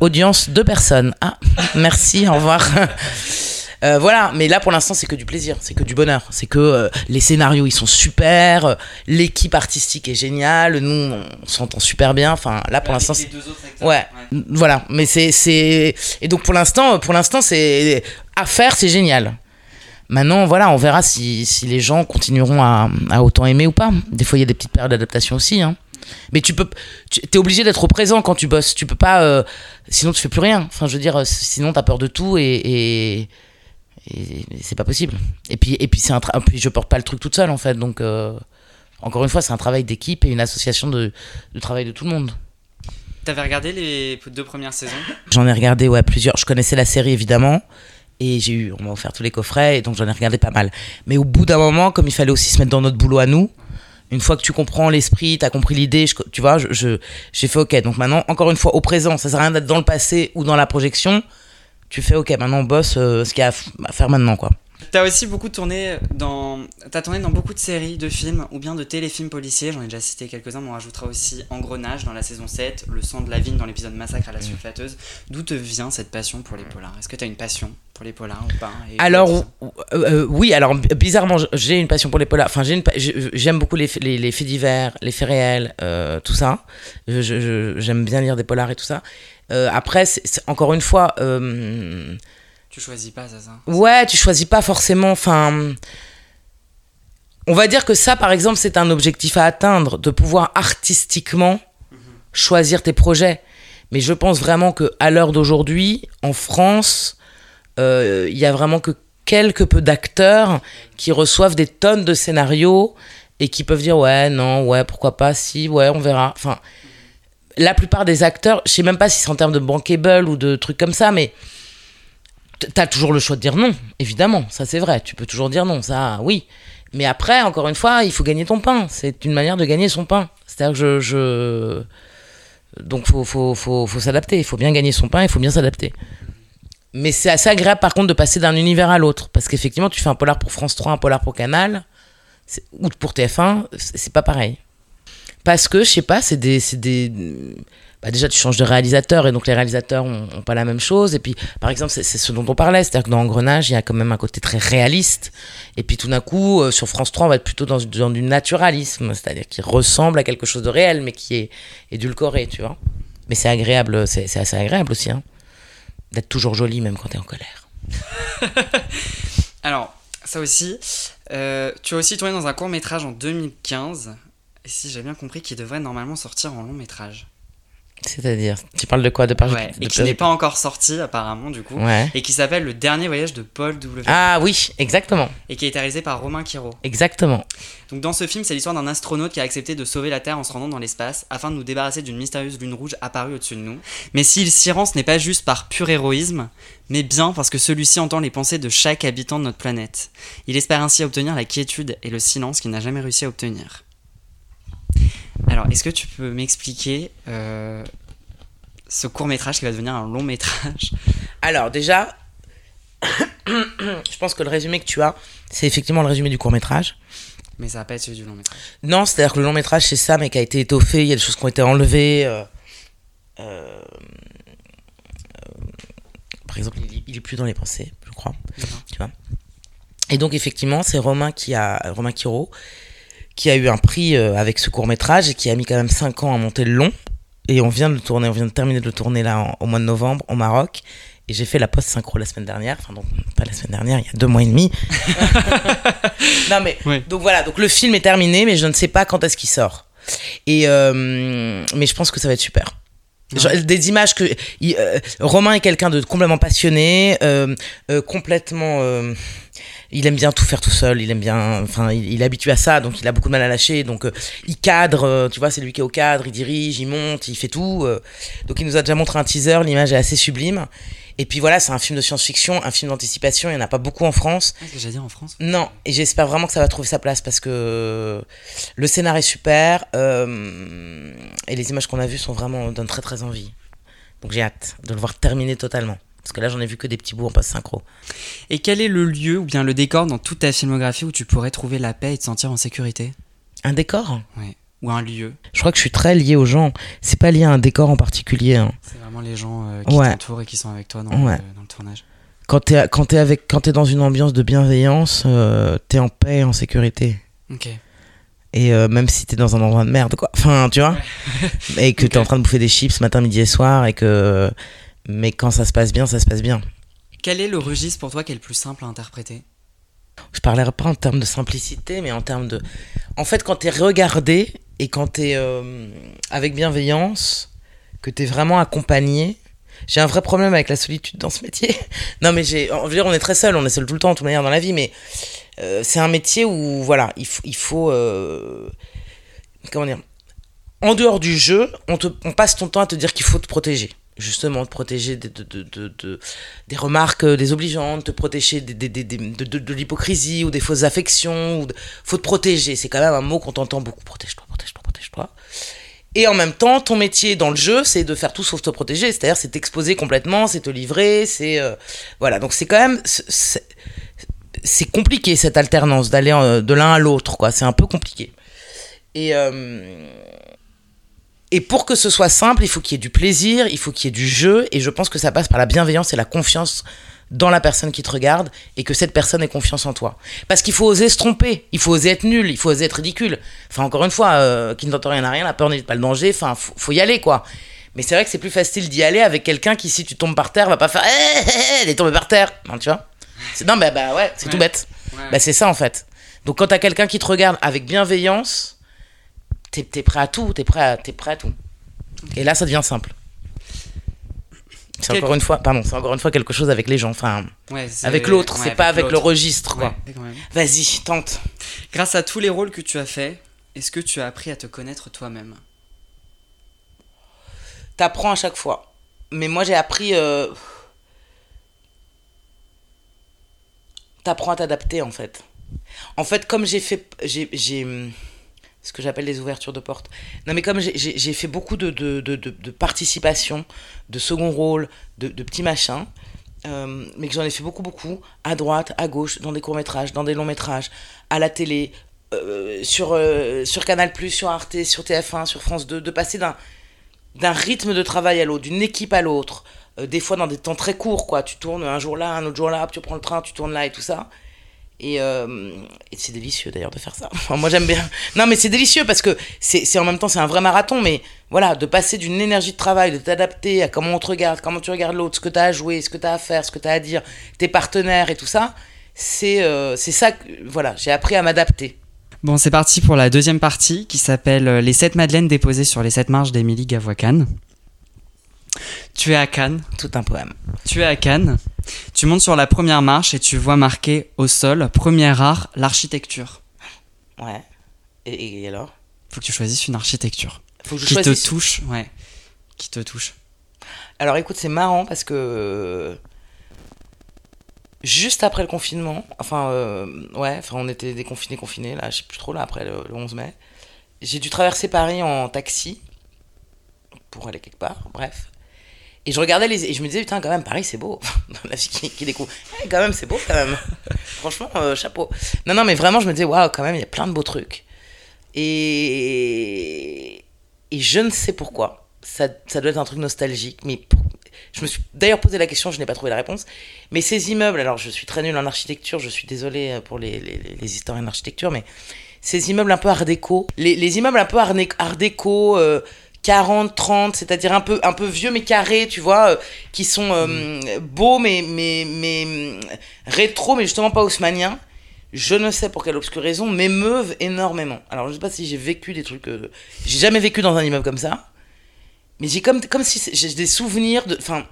audience deux personnes. Ah, merci, au revoir. Euh, voilà, mais là pour l'instant c'est que du plaisir, c'est que du bonheur, c'est que euh, les scénarios ils sont super, euh, l'équipe artistique est géniale, nous on s'entend super bien. Enfin là pour l'instant acteurs. Ouais. voilà, mais c'est c'est et donc pour l'instant pour l'instant c'est à faire, c'est génial. Maintenant voilà, on verra si, si les gens continueront à, à autant aimer ou pas. Des fois il y a des petites périodes d'adaptation aussi hein. Mais tu peux tu es obligé d'être au présent quand tu bosses, tu peux pas euh, sinon tu fais plus rien. Enfin je veux dire sinon tu as peur de tout et, et et c'est pas possible. Et puis, et puis, c'est un puis je porte pas le truc toute seule en fait. Donc, euh, encore une fois, c'est un travail d'équipe et une association de, de travail de tout le monde. T'avais regardé les deux premières saisons? J'en ai regardé ouais, plusieurs. Je connaissais la série évidemment. Et j'ai eu, on m'a offert tous les coffrets et donc j'en ai regardé pas mal. Mais au bout d'un moment, comme il fallait aussi se mettre dans notre boulot à nous, une fois que tu comprends l'esprit, tu as compris l'idée, je- tu vois, je, je- j'ai fait OK. Donc maintenant, encore une fois, au présent, ça sert à rien d'être dans le passé ou dans la projection. Tu fais OK, maintenant on bosse euh, ce qu'il y a à faire maintenant quoi. T'as aussi beaucoup tourné dans. T'as tourné dans beaucoup de séries, de films ou bien de téléfilms policiers. J'en ai déjà cité quelques-uns, mais on rajoutera aussi Engrenage dans la saison 7, Le sang de la vigne dans l'épisode Massacre à la sulfateuse. D'où te vient cette passion pour les polars? Est-ce que t'as une passion pour les polars ou pas? Et Alors euh, euh, oui, alors bizarrement, j'ai une passion pour les polars. Enfin, pa- j'aime beaucoup les, faits- les, les faits divers, les faits réels, euh, tout ça. J'aime bien lire des polars et tout ça. Euh, après, encore une fois, euh, tu choisis pas, ça, ça ouais, tu choisis pas forcément. Enfin, on va dire que ça, par exemple, c'est un objectif à atteindre, de pouvoir artistiquement choisir tes projets. Mais je pense vraiment que à l'heure d'aujourd'hui, en France, euh, il y a vraiment que quelques peu d'acteurs qui reçoivent des tonnes de scénarios et qui peuvent dire ouais, non, ouais, pourquoi pas, si, ouais, on verra. Enfin, la plupart des acteurs, je sais même pas si c'est en termes de bankable ou de trucs comme ça, mais t'as toujours le choix de dire non, évidemment, ça c'est vrai, tu peux toujours dire non, ça oui. Mais après, encore une fois, il faut gagner ton pain. C'est une manière de gagner son pain. C'est-à-dire que je, je... Donc faut, faut, faut, faut s'adapter, il faut bien gagner son pain, il faut bien s'adapter. Mais c'est assez agréable par contre de passer d'un univers à l'autre. Parce qu'effectivement, tu fais un polar pour France 3, un polar pour Canal, ou pour TF1, c'est c'est pas pareil. Parce que, je sais pas, c'est des. des bah déjà, tu changes de réalisateur et donc les réalisateurs ont, pas la même chose. Et puis, par exemple, c'est ce dont on parlait, c'est-à-dire que dans Engrenage, il y a quand même un côté très réaliste. Et puis tout d'un coup, euh, sur France 3, on va être plutôt dans, dans du naturalisme, c'est-à-dire qui ressemble à quelque chose de réel, mais qui est édulcoré, tu vois. Mais c'est agréable, c'est assez agréable aussi, hein, d'être toujours joli même quand t'es en colère. Alors, ça aussi, euh, tu as aussi tourné dans un court métrage en 2015, et si j'ai bien compris, qui devrait normalement sortir en long métrage. C'est-à-dire, tu parles de quoi De Paris Ouais, et qui n'est pas encore sorti apparemment du coup, Ouais. et qui s'appelle Le Dernier Voyage de Paul W. Ah oui, exactement. et qui a été réalisé par Romain Quiro. Exactement. Donc dans ce film, c'est l'histoire d'un astronaute qui a accepté de sauver la Terre en se rendant dans l'espace afin de nous débarrasser d'une mystérieuse lune rouge apparue au-dessus de nous. Mais s'il s'y rend, ce n'est pas juste par pur héroïsme, mais bien parce que celui-ci entend les pensées de chaque habitant de notre planète. Il espère ainsi obtenir la quiétude et le silence qu'il n'a jamais réussi à obtenir. Alors, est-ce que tu peux m'expliquer euh, ce court métrage qui va devenir un long métrage Alors déjà, je pense que le résumé que tu as, c'est effectivement le résumé du court métrage. Mais ça va pas être celui du long métrage. Non, c'est-à-dire que le long métrage, c'est ça, mais qui a été étoffé, il y a des choses qui ont été enlevées. euh, euh, par exemple, il, est- il est plus dans les pensées, je crois. tu vois. Et donc effectivement, c'est Romain qui a Romain Quiro qui a eu un prix euh, avec ce court métrage et qui a mis quand même 5 ans à monter le long. Et on vient de le tourner, on vient de terminer de le tourner là en- au mois de novembre au Maroc. Et j'ai fait la post synchro la semaine dernière, enfin donc pas la semaine dernière, il y a deux mois et demi. non mais donc voilà, donc le film est terminé, mais je ne sais pas quand est-ce qu'il sort. Et euh, mais je pense que ça va être super. Genre, des images que il- euh, Romain est quelqu'un de complètement passionné, euh, euh, complètement. il aime bien tout faire tout seul. Il aime bien. Enfin, il, il est habitué à ça, donc il a beaucoup de mal à lâcher. Donc, il cadre. tu vois, c'est lui qui est au cadre. Il dirige, il monte, il fait tout. donc, il nous a déjà montré un teaser. L'image est assez sublime. Et puis voilà, c'est un film de science-fiction, un film d'anticipation. Il n'y en a pas beaucoup en France. Que j'ai dit en France Non, et j'espère vraiment que ça va trouver sa place parce que le scénario est super euh, et les images qu'on a vues sont vraiment donnent très très envie. Donc j'ai hâte de le voir terminer totalement. Parce que là, j'en ai vu que des petits bouts en post-synchro. Et quel est le lieu ou bien le décor dans toute ta filmographie où tu pourrais trouver la paix et te sentir en sécurité? Un décor? Ouais. Ou un lieu Je crois que je suis très lié aux gens. C'est pas lié à un décor en particulier. hein. C'est vraiment les gens euh, qui Ouais. t'entourent et qui sont avec toi dans, Ouais. le, dans le tournage. Quand t'es quand t'es avec quand t'es dans une ambiance de bienveillance, euh, t'es en paix, et en sécurité. Ok. Et euh, même si t'es dans un endroit de merde, quoi. Enfin, tu vois. et que t'es en train de bouffer des chips matin, midi et soir, et que. Mais quand ça se passe bien, ça se passe bien. Quel est le registre pour toi qui est le plus simple à interpréter? Je parlerai pas en termes de simplicité, mais en termes de. En fait, quand t'es regardé et quand t'es euh, avec bienveillance, que t'es vraiment accompagné. J'ai un vrai problème avec la solitude dans ce métier. non, mais j'ai. Je veux dire, on est très seul, on est seul tout le temps, de toute manière, dans la vie, mais euh, c'est un métier où, voilà, il faut. Euh, comment dire En dehors du jeu, on passe ton temps à te dire qu'il faut te protéger. Justement, te protéger de, de, de, de- de- des remarques euh, désobligeantes, te protéger de, l'hypocrisie ou des fausses affections. Ou faut te protéger. C'est quand même un mot qu'on t'entend beaucoup. Protège-toi, protège-toi, protège-toi. Et en même temps, ton métier dans le jeu, c'est de faire tout sauf te protéger. C'est-à-dire, c'est t'exposer complètement, c'est te livrer, c'est. euh, voilà, donc c'est quand même. c'est- compliqué cette alternance, d'aller euh, de l'un à l'autre, quoi. C'est un peu compliqué. Et. Et pour que ce soit simple, il faut qu'il y ait du plaisir, il faut qu'il y ait du jeu, et je pense que ça passe par la bienveillance et la confiance dans la personne qui te regarde, et que cette personne ait confiance en toi. Parce qu'il faut oser se tromper, il faut oser être nul, il faut oser être ridicule. Enfin, encore une fois, euh, qui ne tente rien à rien, la peur n'évite pas le danger, enfin, faut, faut y aller, quoi. Mais c'est vrai que c'est plus facile d'y aller avec quelqu'un qui, si tu tombes par terre, va pas faire Eh, eh, eh, elle est tombée par terre. Non, tu vois Non, bah, bah ouais, c'est Ouais. tout bête. Bah, c'est ça en fait. Donc quand t'as quelqu'un qui te regarde avec bienveillance, t'es es prêt à tout, t'es prêt à, t'es prêt à tout. Et là, ça devient simple. C'est encore une fois, pardon, c'est encore une fois quelque chose avec les gens, enfin, Ouais, avec l'autre, ouais, c'est pas avec le registre, quoi. Ouais. Vas-y, tente. Grâce à tous les rôles que tu as faits, est-ce que tu as appris à te connaître toi-même? T'apprends à chaque fois. Mais moi, j'ai appris. euh, T'apprends à t'adapter, en fait. En fait, comme j'ai fait. J'ai. Ce que j'appelle les ouvertures de porte. Non, mais comme j'ai- fait beaucoup de, de, de, de, participation, de second rôle, de, petits machins, euh, mais que j'en ai fait beaucoup, beaucoup, à droite, à gauche, dans des courts-métrages, dans des longs-métrages, à la télé, euh, sur, euh, sur Canal, sur Arte, sur TF1, sur France 2, de passer d'un rythme de travail à l'autre, d'une équipe à l'autre, des fois dans des temps très courts, quoi. Tu tournes un jour là, un autre jour là, hop, tu prends le train, tu tournes là et tout ça. Et, euh, et c'est délicieux d'ailleurs de faire ça. Enfin, moi j'aime bien. Non mais c'est délicieux parce que c'est en même temps c'est un vrai marathon, mais voilà, de passer d'une énergie de travail, de t'adapter à comment on te regarde, comment tu regardes l'autre, ce que tu as à jouer, ce que tu as à faire, ce que tu as à dire, tes partenaires et tout ça, c'est euh, ça que voilà, j'ai appris à m'adapter. Bon, c'est parti pour la deuxième partie qui s'appelle euh, Les 7 madeleines déposées sur les 7 marches d'Émilie Gavois-Cannes. Tu es à Cannes. Tout un poème. Tu es à Cannes. Tu montes sur la première marche et tu vois marqué au sol, premier art, l'architecture. Ouais. Et, et alors? Faut que tu choisisses une architecture. Faut que je Qui choisisse. te touche, ouais. Qui te touche. Alors écoute, c'est marrant parce que juste après le confinement, enfin euh, ouais, enfin on était déconfinés, confinés là, je sais plus trop là après le, le 11 mai, j'ai dû traverser Paris en taxi pour aller quelque part, bref. Et je regardais les et je me disais putain quand même Paris c'est beau. La fille qui, qui découvre, Ouais, quand même c'est beau quand même. Franchement euh, chapeau. Non non mais vraiment je me disais waouh quand même il y a plein de beaux trucs. Et et je ne sais pourquoi. Ça, ça doit être un truc nostalgique, mais je me suis d'ailleurs posé la question, je n'ai pas trouvé la réponse. Mais ces immeubles, alors je suis très nul en architecture, je suis désolé pour les, les, les historiens d'architecture, mais ces immeubles un peu art déco, les, les immeubles un peu art déco, euh, 40, 30, c'est-à-dire un peu, un peu vieux mais carrés, tu vois, euh, qui sont euh, beaux mais, mais, mais euh, rétro, mais justement pas haussmanniens. Je ne sais pour quelle obscure raison, m'émeuvent énormément. Alors je sais pas si j'ai vécu des trucs. euh, j'ai jamais vécu dans un immeuble comme ça. Mais j'ai comme, comme si j'ai des souvenirs de. Enfin,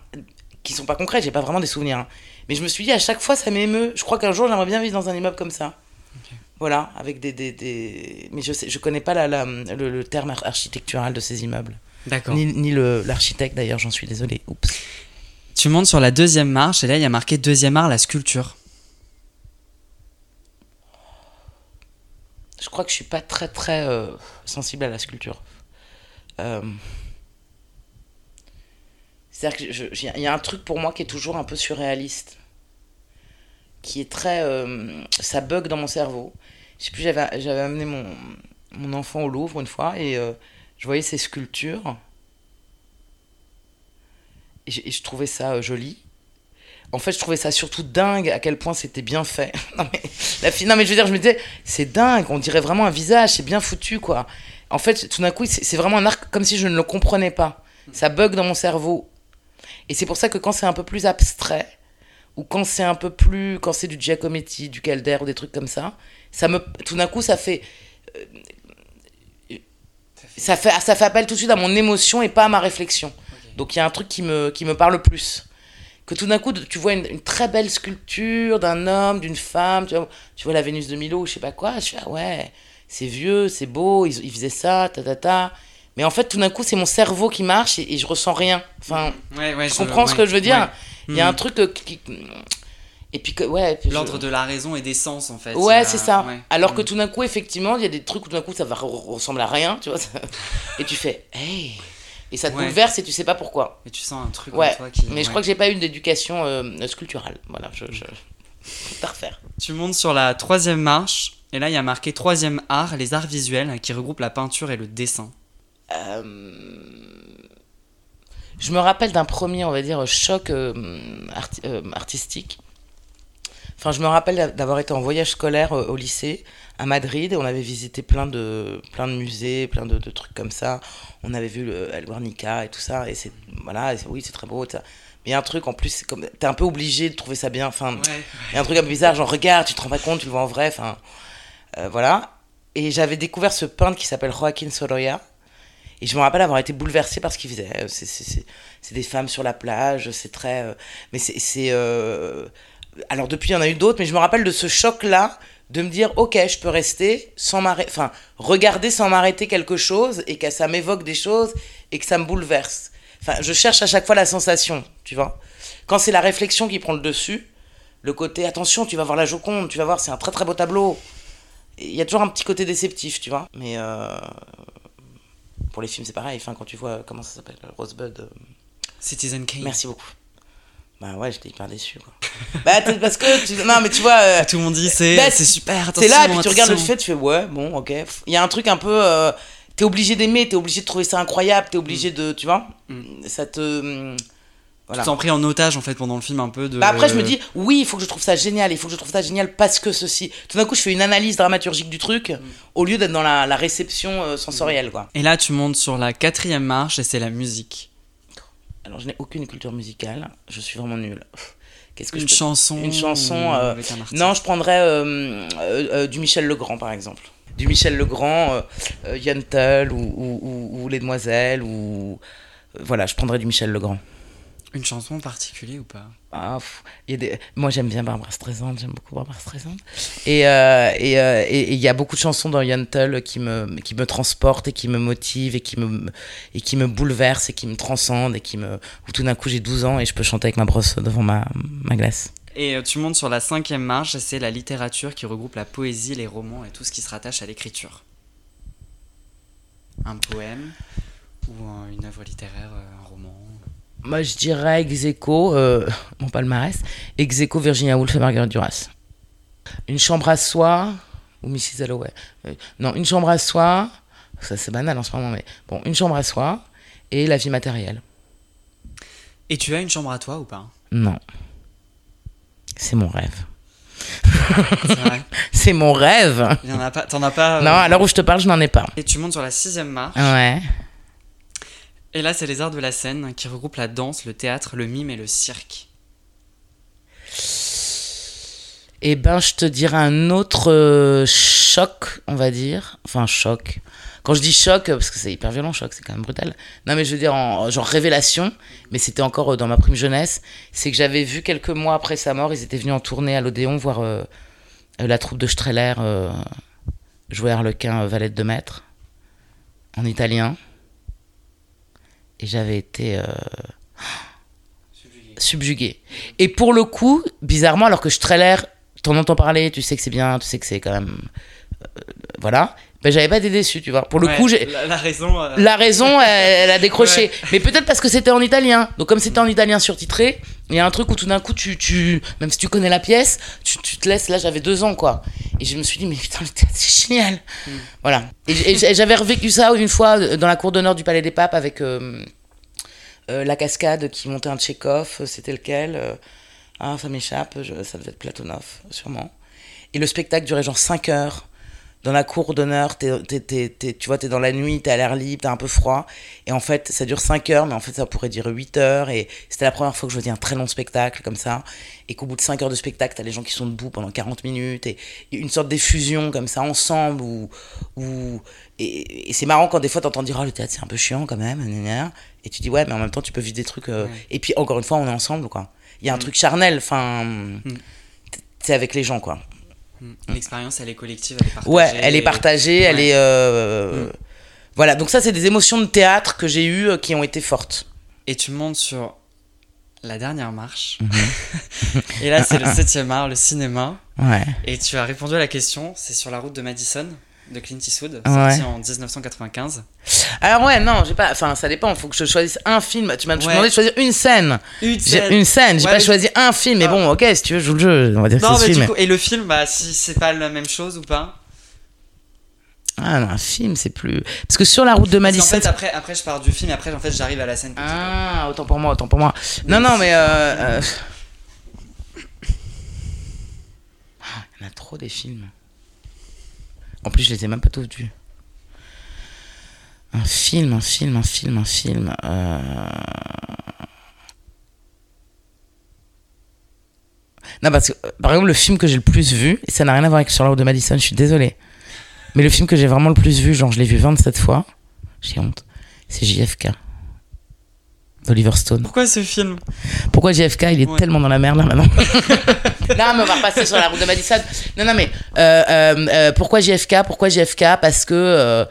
qui sont pas concrets, j'ai pas vraiment des souvenirs. hein. Mais je me suis dit, à chaque fois, ça m'émeut. Je crois qu'un jour, j'aimerais bien vivre dans un immeuble comme ça. Voilà, avec des. des, des... Mais je sais, je connais pas la, la- le, le terme ar- architectural de ces immeubles. D'accord. Ni, l'architecte d'ailleurs, j'en suis désolé. Oups. Tu montes sur la deuxième marche et là il y a marqué deuxième art, la sculpture. Je crois que je suis pas très très euh, sensible à la sculpture. Euh, C'est-à-dire que je- je- il y a un truc pour moi qui est toujours un peu surréaliste. Qui est très. euh, ça bug dans mon cerveau. Je sais plus, j'avais amené mon, mon enfant au Louvre une fois et euh, je voyais ses sculptures. Et, je- trouvais ça euh, joli. En fait, je trouvais ça surtout dingue à quel point c'était bien fait. non, mais, la non, mais je veux dire, je me disais, c'est dingue, on dirait vraiment un visage, c'est bien foutu, quoi. En fait, tout d'un coup, c'est c'est vraiment un arc comme si je ne le comprenais pas. Ça bug dans mon cerveau. Et c'est pour ça que quand c'est un peu plus abstrait, ou quand c'est un peu plus. quand c'est du Giacometti, du Calder, ou des trucs comme ça, ça me, tout d'un coup, ça fait. euh, ça fait, ça fait appel tout de suite à mon émotion et pas à ma réflexion. Donc il y a un truc qui me, qui me parle plus. Que tout d'un coup, tu vois une, une très belle sculpture d'un homme, d'une femme, tu vois, tu vois la Vénus de Milo, je sais pas quoi, je fais, ah ouais, c'est vieux, c'est beau, ils, ils faisaient ça, ta ta ta. Mais en fait, tout d'un coup, c'est mon cerveau qui marche et, et je ressens rien. Enfin, Ouais, ouais, tu comprends ce que je veux dire? Il y a un Mm. truc euh, qui. Et puis que, ouais. je- L'ordre de la raison et des sens en fait. Ouais, c'est ça. ouais. Alors que Mm. tout d'un coup, effectivement, il y a des trucs où tout d'un coup, ça va re- ressembler à rien, tu vois. ça- Et tu fais, hey Et ça te Ouais. bouleverse et tu sais pas pourquoi. Et tu sens un truc Ouais, en toi qui. mais je crois que j'ai pas eu d'éducation euh, sculpturale. Voilà, je. je... Refaire. Tu montes sur la troisième marche et là il y a marqué troisième art, les arts visuels qui regroupent la peinture et le dessin. Euh, Je me rappelle d'un premier, on va dire, choc euh, arti- euh, artistique. Enfin, je me rappelle d'avoir été en voyage scolaire euh, au lycée à Madrid et on avait visité plein de, plein de musées, plein de, de trucs comme ça. On avait vu le Guernica et tout ça. Et c'est, voilà, et oui, c'est très beau. ça. Mais il y a un truc en plus, c'est comme, t'es un peu obligé de trouver ça bien. Enfin, Ouais. il y a un truc un peu bizarre, genre regarde, tu te rends pas compte, tu le vois en vrai, enfin euh, voilà. Et j'avais découvert ce peintre qui s'appelle Joaquin Sorolla. Et je me rappelle avoir été bouleversée par ce qu'il faisait. Euh, C'est, des femmes sur la plage, c'est très. euh, mais c'est. euh, Alors depuis, il y en a eu d'autres, mais je me rappelle de ce choc-là, de me dire, ok, je peux rester sans m'arrêter. Enfin, regarder sans m'arrêter quelque chose et que ça m'évoque des choses et que ça me bouleverse. Enfin, je cherche à chaque fois la sensation, tu vois. Quand c'est la réflexion qui prend le dessus, le côté attention, tu vas voir la Joconde, tu vas voir, c'est un très très beau tableau. Il y a toujours un petit côté déceptif, tu vois. Mais euh, pour les films, c'est pareil. Enfin, quand tu vois, comment ça s'appelle Rosebud. euh, Citizen Kane. Merci beaucoup. Bah ouais, j'étais hyper déçu, quoi. bah, parce que. Tu... Non, mais tu vois. euh, Tout le monde dit c'est Bah, c'est super. T'es là, et puis tu regardes le fait, tu fais ouais, bon, ok. Il y a un truc un peu. euh, t'es obligé d'aimer, t'es obligé de trouver ça incroyable, t'es obligé de. Tu vois Mm. Ça te. Voilà. Tu t'en pris en otage en fait pendant le film un peu de. Bah après, je me dis, oui, il faut que je trouve ça génial, il faut que je trouve ça génial parce que ceci. Tout d'un coup, je fais une analyse dramaturgique du truc au lieu d'être dans la, la réception euh, sensorielle, quoi. Et là, tu montes sur la quatrième marche et c'est la musique. Alors, je n'ai aucune culture musicale, je suis vraiment nul. Qu'est-ce que Une je peux- chanson. Une chanson, euh, un. Non, je prendrais euh, du Michel Legrand, par exemple. Du Michel Legrand, Yentl ou, ou, ou- ou Les Demoiselles, ou. voilà, je prendrais du Michel Legrand. Une chanson en particulier ou pas? Ah, y a des... Moi, j'aime bien Barbara Streisand, j'aime beaucoup Barbara Streisand. Et euh, et, euh, et- et il y a beaucoup de chansons dans Yentl qui me, qui me transportent et qui me motivent et qui me, et qui me bouleversent et qui me transcendent et qui me... Où tout d'un coup, j'ai 12 ans et je peux chanter avec ma brosse devant ma, ma glace. Et euh, tu montes sur la cinquième marche et c'est la littérature qui regroupe la poésie, les romans et tout ce qui se rattache à l'écriture. Un poème ou un- une œuvre littéraire, un roman? Moi, je dirais ex aequo, euh, mon palmarès, ex aequo Virginia Woolf et Marguerite Duras. Une chambre à soi, ou Mrs. Holloway. Euh, non, une chambre à soi, ça c'est banal en ce moment, mais bon, une chambre à soi et la vie matérielle. Et tu as une chambre à toi ou pas? Non. C'est mon rêve. C'est mon rêve. T'en as pas. euh, Non, à l'heure où je te parle, je n'en ai pas. Et tu montes sur la sixième marche. Ouais. Et là, c'est les arts de la scène qui regroupent la danse, le théâtre, le mime et le cirque. Eh ben, je te dirais un autre euh, choc, on va dire. Enfin, choc. Quand je dis choc, parce que c'est hyper violent, choc, c'est quand même brutal. Non, mais je veux dire, en, genre révélation, mais c'était encore euh, dans ma prime jeunesse. C'est que j'avais vu quelques mois après sa mort, ils étaient venus en tournée à l'Odéon voir euh, la troupe de Streller jouer Harlequin Valette de Maître, en italien. Et j'avais été. euh, subjugué. Et pour le coup, bizarrement, alors que Streller, t'en entends parler, tu sais que c'est bien, tu sais que c'est quand même. euh, voilà. Ben, j'avais pas été déçu, tu vois. Pour le Ouais, coup, j'ai. La, la raison. euh, La raison, elle, elle a décroché. Ouais. Mais peut-être parce que c'était en italien. Donc, comme c'était en italien surtitré, il y a un truc où tout d'un coup, tu, tu, même si tu connais la pièce, tu, tu te laisses. Là, j'avais deux ans, quoi. Et je me suis dit, mais putain, le théâtre, c'est génial. Mm. Voilà. Et, j'avais revécu ça une fois euh, dans la cour d'honneur du Palais des Papes avec euh, euh, la cascade qui montait un Tchekhov. C'était lequel Ah, ça m'échappe. je- Ça devait être Platonov, sûrement. Et le spectacle durait genre 5 heures. Dans la cour d'honneur, tu vois, t'es dans la nuit, t'es à l'air libre, t'as un peu froid. Et en fait, ça dure 5 heures, mais en fait, ça pourrait durer 8 heures. Et c'était la première fois que je voyais un très long spectacle comme ça. Et qu'au bout de 5 heures de spectacle, t'as les gens qui sont debout pendant 40 minutes. Et une sorte d'effusion comme ça, ensemble. Où, où- et, et c'est marrant quand des fois t'entends dire, oh, le théâtre, c'est un peu chiant quand même. Et tu dis, ouais, mais en même temps, tu peux vivre des trucs. euh, Ouais. Et puis, encore une fois, on est ensemble, quoi. Il y a un Mm. truc charnel, enfin. C'est avec les gens, quoi. L'expérience, elle est collective, elle est partagée. Ouais, elle est partagée, elle est. euh, Mm. Voilà, donc ça, c'est des émotions de théâtre que j'ai eues euh, qui ont été fortes. Et tu montes sur la dernière marche. Mhm. et là, c'est le septième art, le cinéma. Ouais. Et tu as répondu à la question, c'est sur la route de Madison, de Clint Eastwood, Ouais. sorti en 1995. Alors, ouais, non, j'ai pas. Enfin, ça dépend, faut que je choisisse un film. Tu m'as Ouais. demandé de choisir une scène. Une J'ai une scène, j'ai Ouais, pas mais- choisi un film. Mais Ah. bon, ok, si tu veux, je joue le jeu. On va dire Non, mais film. du coup, et le film, bah, si c'est pas la même chose ou pas? Ah, non, un film, c'est plus. Parce que sur la route de Madison. fait, après, après, je pars du film et après, en fait, j'arrive à la scène. Ah, autant pour moi, autant pour moi. Non, non, mais. euh, euh, Il y en a trop des films. En plus, je les ai même pas tous vus. Un film, un film, un film, un film. euh, Non, parce que, euh, par exemple, le film que j'ai le plus vu, et ça n'a rien à voir avec route de Madison, je suis désolé. Mais le film que j'ai vraiment le plus vu, genre je l'ai vu 27 fois, j'ai honte, c'est JFK. d'Oliver Stone. Pourquoi ce film? Pourquoi JFK il est Ouais. tellement dans la merde là maintenant? Non mais on va repasser sur la route de Madison. Non non mais euh, euh, euh, pourquoi JFK Pourquoi JFK Parce que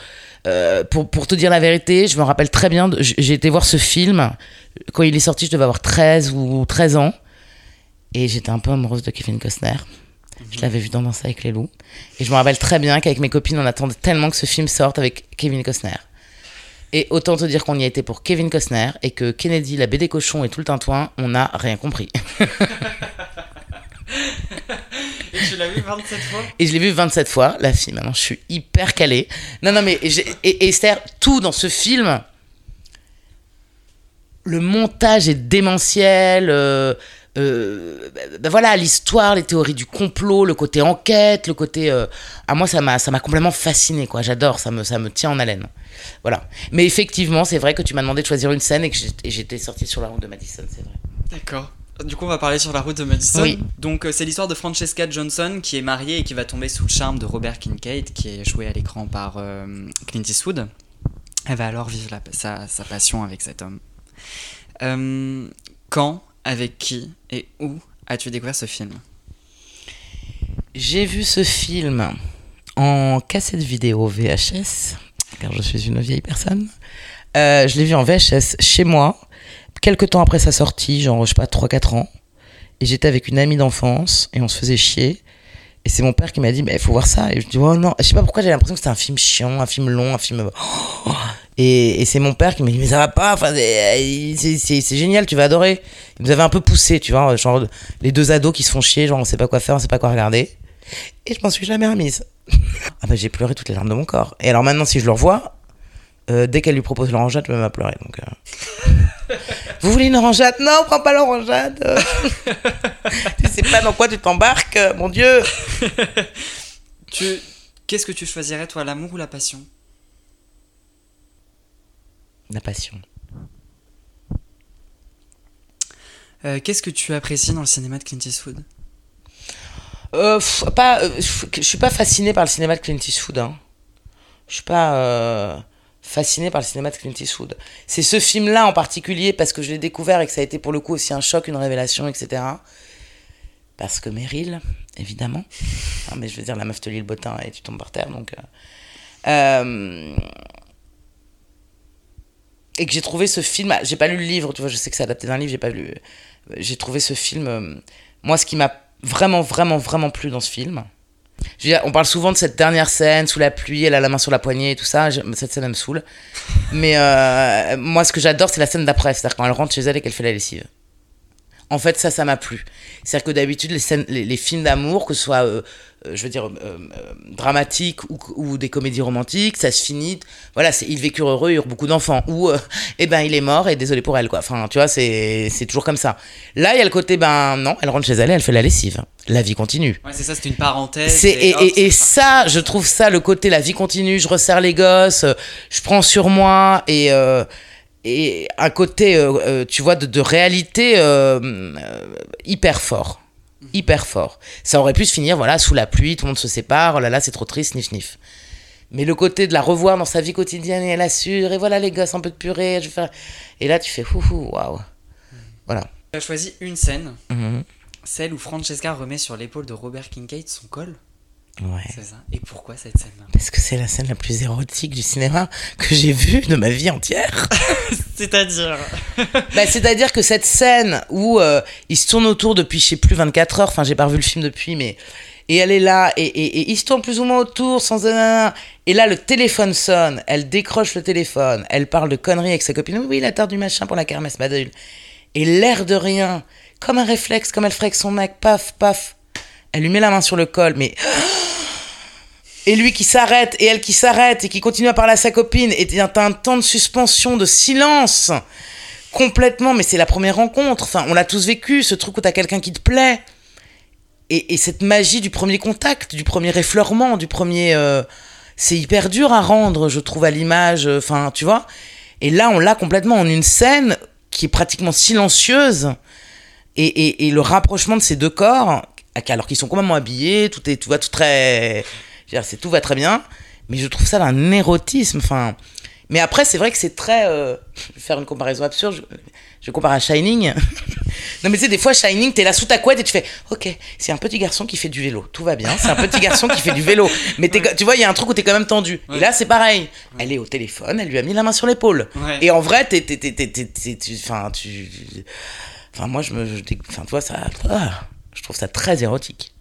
euh, pour, pour te dire la vérité, je me rappelle très bien, j'ai été voir ce film, quand il est sorti je devais avoir 13 ou 13 ans, et j'étais un peu amoureuse de Kevin Costner. Je l'avais vu dans Danser avec les loups. Et je me rappelle très bien qu'avec mes copines, on attendait tellement que ce film sorte avec Kevin Costner. Et autant te dire qu'on y a été pour Kevin Costner et que Kennedy, la baie des cochons et tout le tintouin, on n'a rien compris. Et tu l'as vu 27 fois? Et je l'ai vu 27 fois, la fille. Maintenant, je suis hyper calée. Non, non, mais. j'ai- Et, et c'est-à-dire, tout dans ce film. le montage est démentiel. euh, euh, ben voilà, l'histoire, les théories du complot, le côté enquête, le côté. euh, à moi, ça m'a, ça m'a complètement fasciné, quoi. J'adore, ça me, ça me tient en haleine. Voilà. Mais effectivement, c'est vrai que tu m'as demandé de choisir une scène et que et j'étais sortie sur la route de Madison, c'est vrai. D'accord. Du coup, on va parler sur la route de Madison. Oui. Donc, euh, c'est l'histoire de Francesca Johnson qui est mariée et qui va tomber sous le charme de Robert Kincaid, qui est joué à l'écran par euh, Clint Eastwood. Elle va alors vivre la- sa, sa passion avec cet homme. Euh, quand, avec qui et où as-tu découvert ce film? J'ai vu ce film en cassette vidéo VHS, car je suis une vieille personne. Euh, je l'ai vu en VHS chez moi, quelques temps après sa sortie, genre, je sais pas, 3-4 ans. Et j'étais avec une amie d'enfance et on se faisait chier. Et c'est mon père qui m'a dit, il faut voir ça. Et je dis, oh non, je sais pas pourquoi j'avais l'impression que c'était un film chiant, un film long, un film. Et, et c'est mon père qui m'a dit, mais ça va pas, c'est- génial, tu vas adorer. Il nous avait un peu poussé, tu vois, genre les deux ados qui se font chier, genre on sait pas quoi faire, on sait pas quoi regarder. Et je m'en suis jamais remise. ah bah j'ai pleuré toutes les larmes de mon corps. Et alors maintenant, si je le revois, euh, dès qu'elle lui propose l'orangeade, je me mets à pleurer. Donc, euh. Vous voulez une orangeade? Non, prends pas l'orangeade. tu sais pas dans quoi tu t'embarques, mon Dieu. tu... Qu'est-ce que tu choisirais, toi, l'amour ou la passion? La passion. Euh, Qu'est-ce que tu apprécies dans le cinéma de Clint Eastwood? Euh, pas, euh, je suis pas fasciné par le cinéma de Clint Eastwood. Hein. Je suis pas fasciné par le cinéma de Clint Eastwood. C'est ce film-là en particulier parce que je l'ai découvert et que ça a été pour le coup aussi un choc, une révélation, etc. Parce que Meryl, évidemment. Hein, mais je veux dire, la meuf te lit le bottin et tu tombes par terre. Donc, euh, euh, et que j'ai trouvé ce film. J'ai pas lu le livre, tu vois, je sais que c'est adapté d'un livre, j'ai pas lu. J'ai trouvé ce film. euh, moi, ce qui m'a vraiment, vraiment, vraiment plu dans ce film. Je veux dire, on parle souvent de cette dernière scène sous la pluie, elle a la main sur la poignée et tout ça. Cette scène, elle me saoule. Mais euh, moi, ce que j'adore, c'est la scène d'après. C'est-à-dire quand elle rentre chez elle et qu'elle fait la lessive. En fait, ça, ça m'a plu. C'est-à-dire que d'habitude, les, scènes, les, les films d'amour, que ce soit, euh, euh, je veux dire, euh, dramatiques ou, ou des comédies romantiques, ça se finit. Voilà, c'est ils vécurent heureux, ils eurent beaucoup d'enfants. Ou, eh ben, il est mort et désolé pour elle, quoi. Enfin, tu vois, c'est c'est toujours comme ça. Là, il y a le côté, ben, non, elle rentre chez elle et elle fait la lessive. La vie continue. Ouais, c'est ça, c'était une parenthèse. C'est et, hop, et, et c'est ça, je trouve ça le côté la vie continue. Je resserre les gosses, je prends sur moi et euh, et un côté, euh, euh, tu vois, de, de réalité euh, hyper fort, hyper fort. Ça aurait pu se finir, voilà, sous la pluie, tout le monde se sépare. Oh là là, c'est trop triste, nif nif. Mais le côté de la revoir dans sa vie quotidienne et elle assure et voilà les gosses un peu de purée, je vais faire. Et là, tu fais houhou, waouh. Voilà. Tu as choisi une scène, Mhm. celle où Francesca remet sur l'épaule de Robert Kincaid son col. Ouais. C'est ça. Et pourquoi cette scène-là? Parce que c'est la scène la plus érotique du cinéma que j'ai vue de ma vie entière. C'est-à-dire? Bah, C'est-à-dire que cette scène où euh, il se tourne autour depuis, je sais plus, 24 heures, enfin j'ai pas revu le film depuis, mais... Et elle est là, et, et, et il se tourne plus ou moins autour, sans... Et là, le téléphone sonne, elle décroche le téléphone, elle parle de conneries avec sa copine, oui, oui, la tarte du machin pour la kermesse, madame. Et l'air de rien, comme un réflexe, comme elle ferait avec son mec, paf, paf, elle lui met la main sur le col, mais... Et lui qui s'arrête, et elle qui s'arrête, et qui continue à parler à sa copine, et t'as un temps de suspension, de silence complètement, mais c'est la première rencontre. Enfin, on l'a tous vécu, ce truc où t'as quelqu'un qui te plaît. Et, et cette magie du premier contact, du premier effleurement, du premier. euh, c'est hyper dur à rendre, je trouve, à l'image. euh, Enfin, tu vois. Et là, on l'a complètement en une scène qui est pratiquement silencieuse. Et, et, le rapprochement de ces deux corps, alors qu'ils sont complètement habillés, tout est, tout va tout très. C'est tout va très bien. Mais je trouve ça d'un érotisme. Enfin. Mais après, c'est vrai que c'est très. euh, je vais faire une comparaison absurde. Je, je compare à Shining. non, mais tu sais, des fois, Shining, t'es là sous ta couette et tu fais Ok, c'est un petit garçon qui fait du vélo. Tout va bien. C'est un petit garçon qui fait du vélo. Mais tu vois, il y a un truc où t'es quand même tendu. Ouais. Et là, c'est pareil. Elle est au téléphone, elle lui a mis la main sur l'épaule. Ouais. Et en vrai, t'es. t'es- t'es- t'es- t'es- t'es- tu- Enfin, tu. Enfin, moi, je me. Enfin, tu vois, ça. ah, je trouve ça très érotique.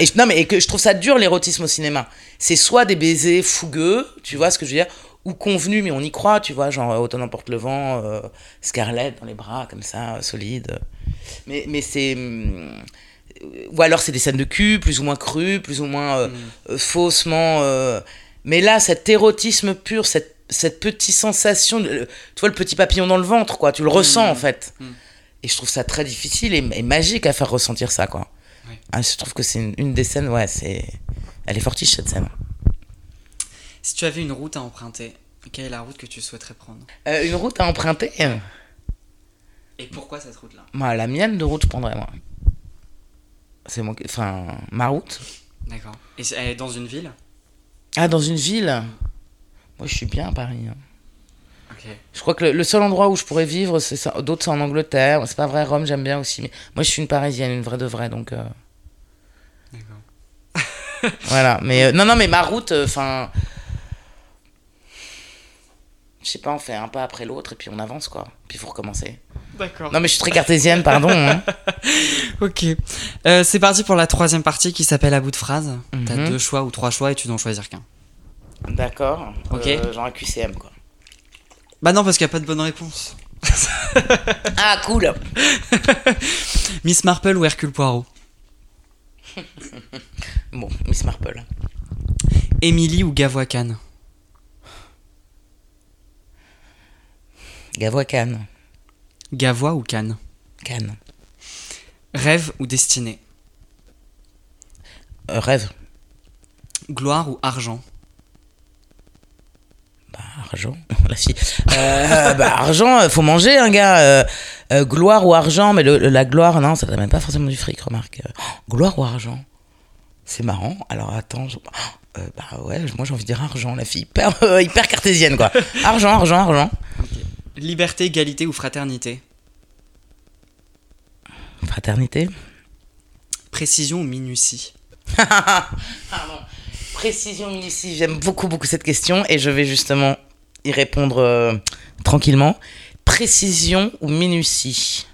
et je- non, mais et que je trouve ça dur l'érotisme au cinéma. C'est soit des baisers fougueux, tu vois ce que je veux dire, ou convenus, mais on y croit, tu vois, genre Autant n'emporte le vent, euh, Scarlett dans les bras, comme ça, solide. Mais, mais c'est. hum, Ou alors c'est des scènes de cul, plus ou moins crues, plus ou moins euh, euh, faussement. euh, Mais là, cet érotisme pur, cette cette petite sensation, de, tu vois le petit papillon dans le ventre, quoi. Tu le ressens Mm. en fait. Mm. Et je trouve ça très difficile et, et magique à faire ressentir ça, quoi. Ouais. Ah, je trouve que c'est une, une des scènes, ouais, c'est. Elle est fortiche cette scène. Si tu avais une route à emprunter, quelle est la route que tu souhaiterais prendre? Euh, une route à emprunter? Et pourquoi cette route-là? Moi, la mienne de route, je prendrais, moi. C'est qui- enfin, ma route. D'accord. Et elle est dans une ville? Ah, dans une ville? Moi, je suis bien à Paris. hein. Je crois que le, le seul endroit où je pourrais vivre, c'est ça. D'autres, c'est en Angleterre. C'est pas vrai, Rome, j'aime bien aussi. Mais moi, je suis une Parisienne, une vraie de vraie, donc. euh, D'accord. voilà. Mais euh, non, non, mais ma route, enfin. je sais pas, on fait un pas après l'autre et puis on avance, quoi. Puis il faut recommencer. D'accord. Non, mais je suis très cartésienne, pardon. hein. Ok. Euh, c'est parti pour la troisième partie qui s'appelle à bout de phrase. T'as Mhm. deux choix ou trois choix et tu dois en choisir qu'un. D'accord. Ok. Euh, genre un QCM, quoi. Bah non, parce qu'il n'y a pas de bonne réponse. Ah, cool. Miss Marple ou Hercule Poirot Bon, Miss Marple. Émilie ou Gavoiscan Gavois Cannes. Gavois ou Cannes Cannes. Rêve ou destinée Euh, rêve. Gloire ou argent Bah, argent. La fille. Euh, bah, argent, euh, faut manger, un gars. Euh, euh, gloire ou argent, mais le- le- la gloire, non, ça même pas forcément du fric, remarque. Oh, gloire ou argent? C'est marrant. Alors attends. je- oh, bah ouais, moi j'ai envie de dire argent, la fille. Hyper, hyper cartésienne, quoi. Argent, argent, argent. Liberté, égalité ou fraternité? Fraternité. Précision ou minutie? Pardon. Précision ici, j'aime beaucoup, beaucoup cette question et je vais justement y répondre euh, tranquillement. Précision ou minutie?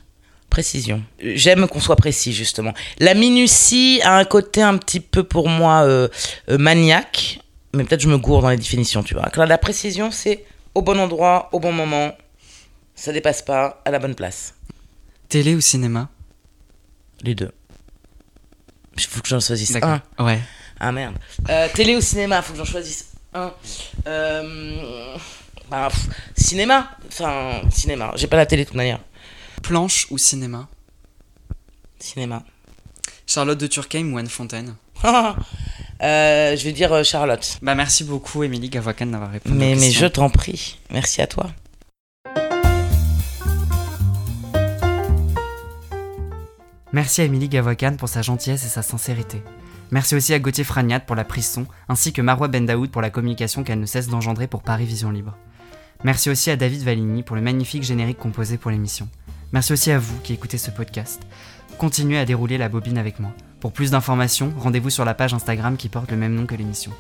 Précision. J'aime qu'on soit précis, justement. La minutie a un côté un petit peu pour moi euh, euh, maniaque, mais peut-être je me gourde dans les définitions, tu vois. Alors, la précision, c'est au bon endroit, au bon moment, ça dépasse pas, à la bonne place. Télé ou cinéma? Les deux. Il faut que j'en choisisse un. Ouais. Ah merde. Euh, télé ou cinéma, faut que j'en choisisse un. Euh, bah, pff, cinéma. Enfin, cinéma. J'ai pas la télé de toute manière. Planche ou cinéma? Cinéma. Charlotte de Turckheim ou Anne Fontaine? Euh, je vais dire euh, Charlotte. Bah merci beaucoup Émilie Gavoiscan d'avoir répondu Mais, aux mais je t'en prie. Merci à toi. Merci à Émilie Gavoiscan pour sa gentillesse et sa sincérité. Merci aussi à Gauthier Fragnat pour la prise son, ainsi que Marois Bendaoud pour la communication qu'elle ne cesse d'engendrer pour Paris Vision Libre. Merci aussi à David Valigny pour le magnifique générique composé pour l'émission. Merci aussi à vous qui écoutez ce podcast. Continuez à dérouler la bobine avec moi. Pour plus d'informations, rendez-vous sur la page Instagram qui porte le même nom que l'émission.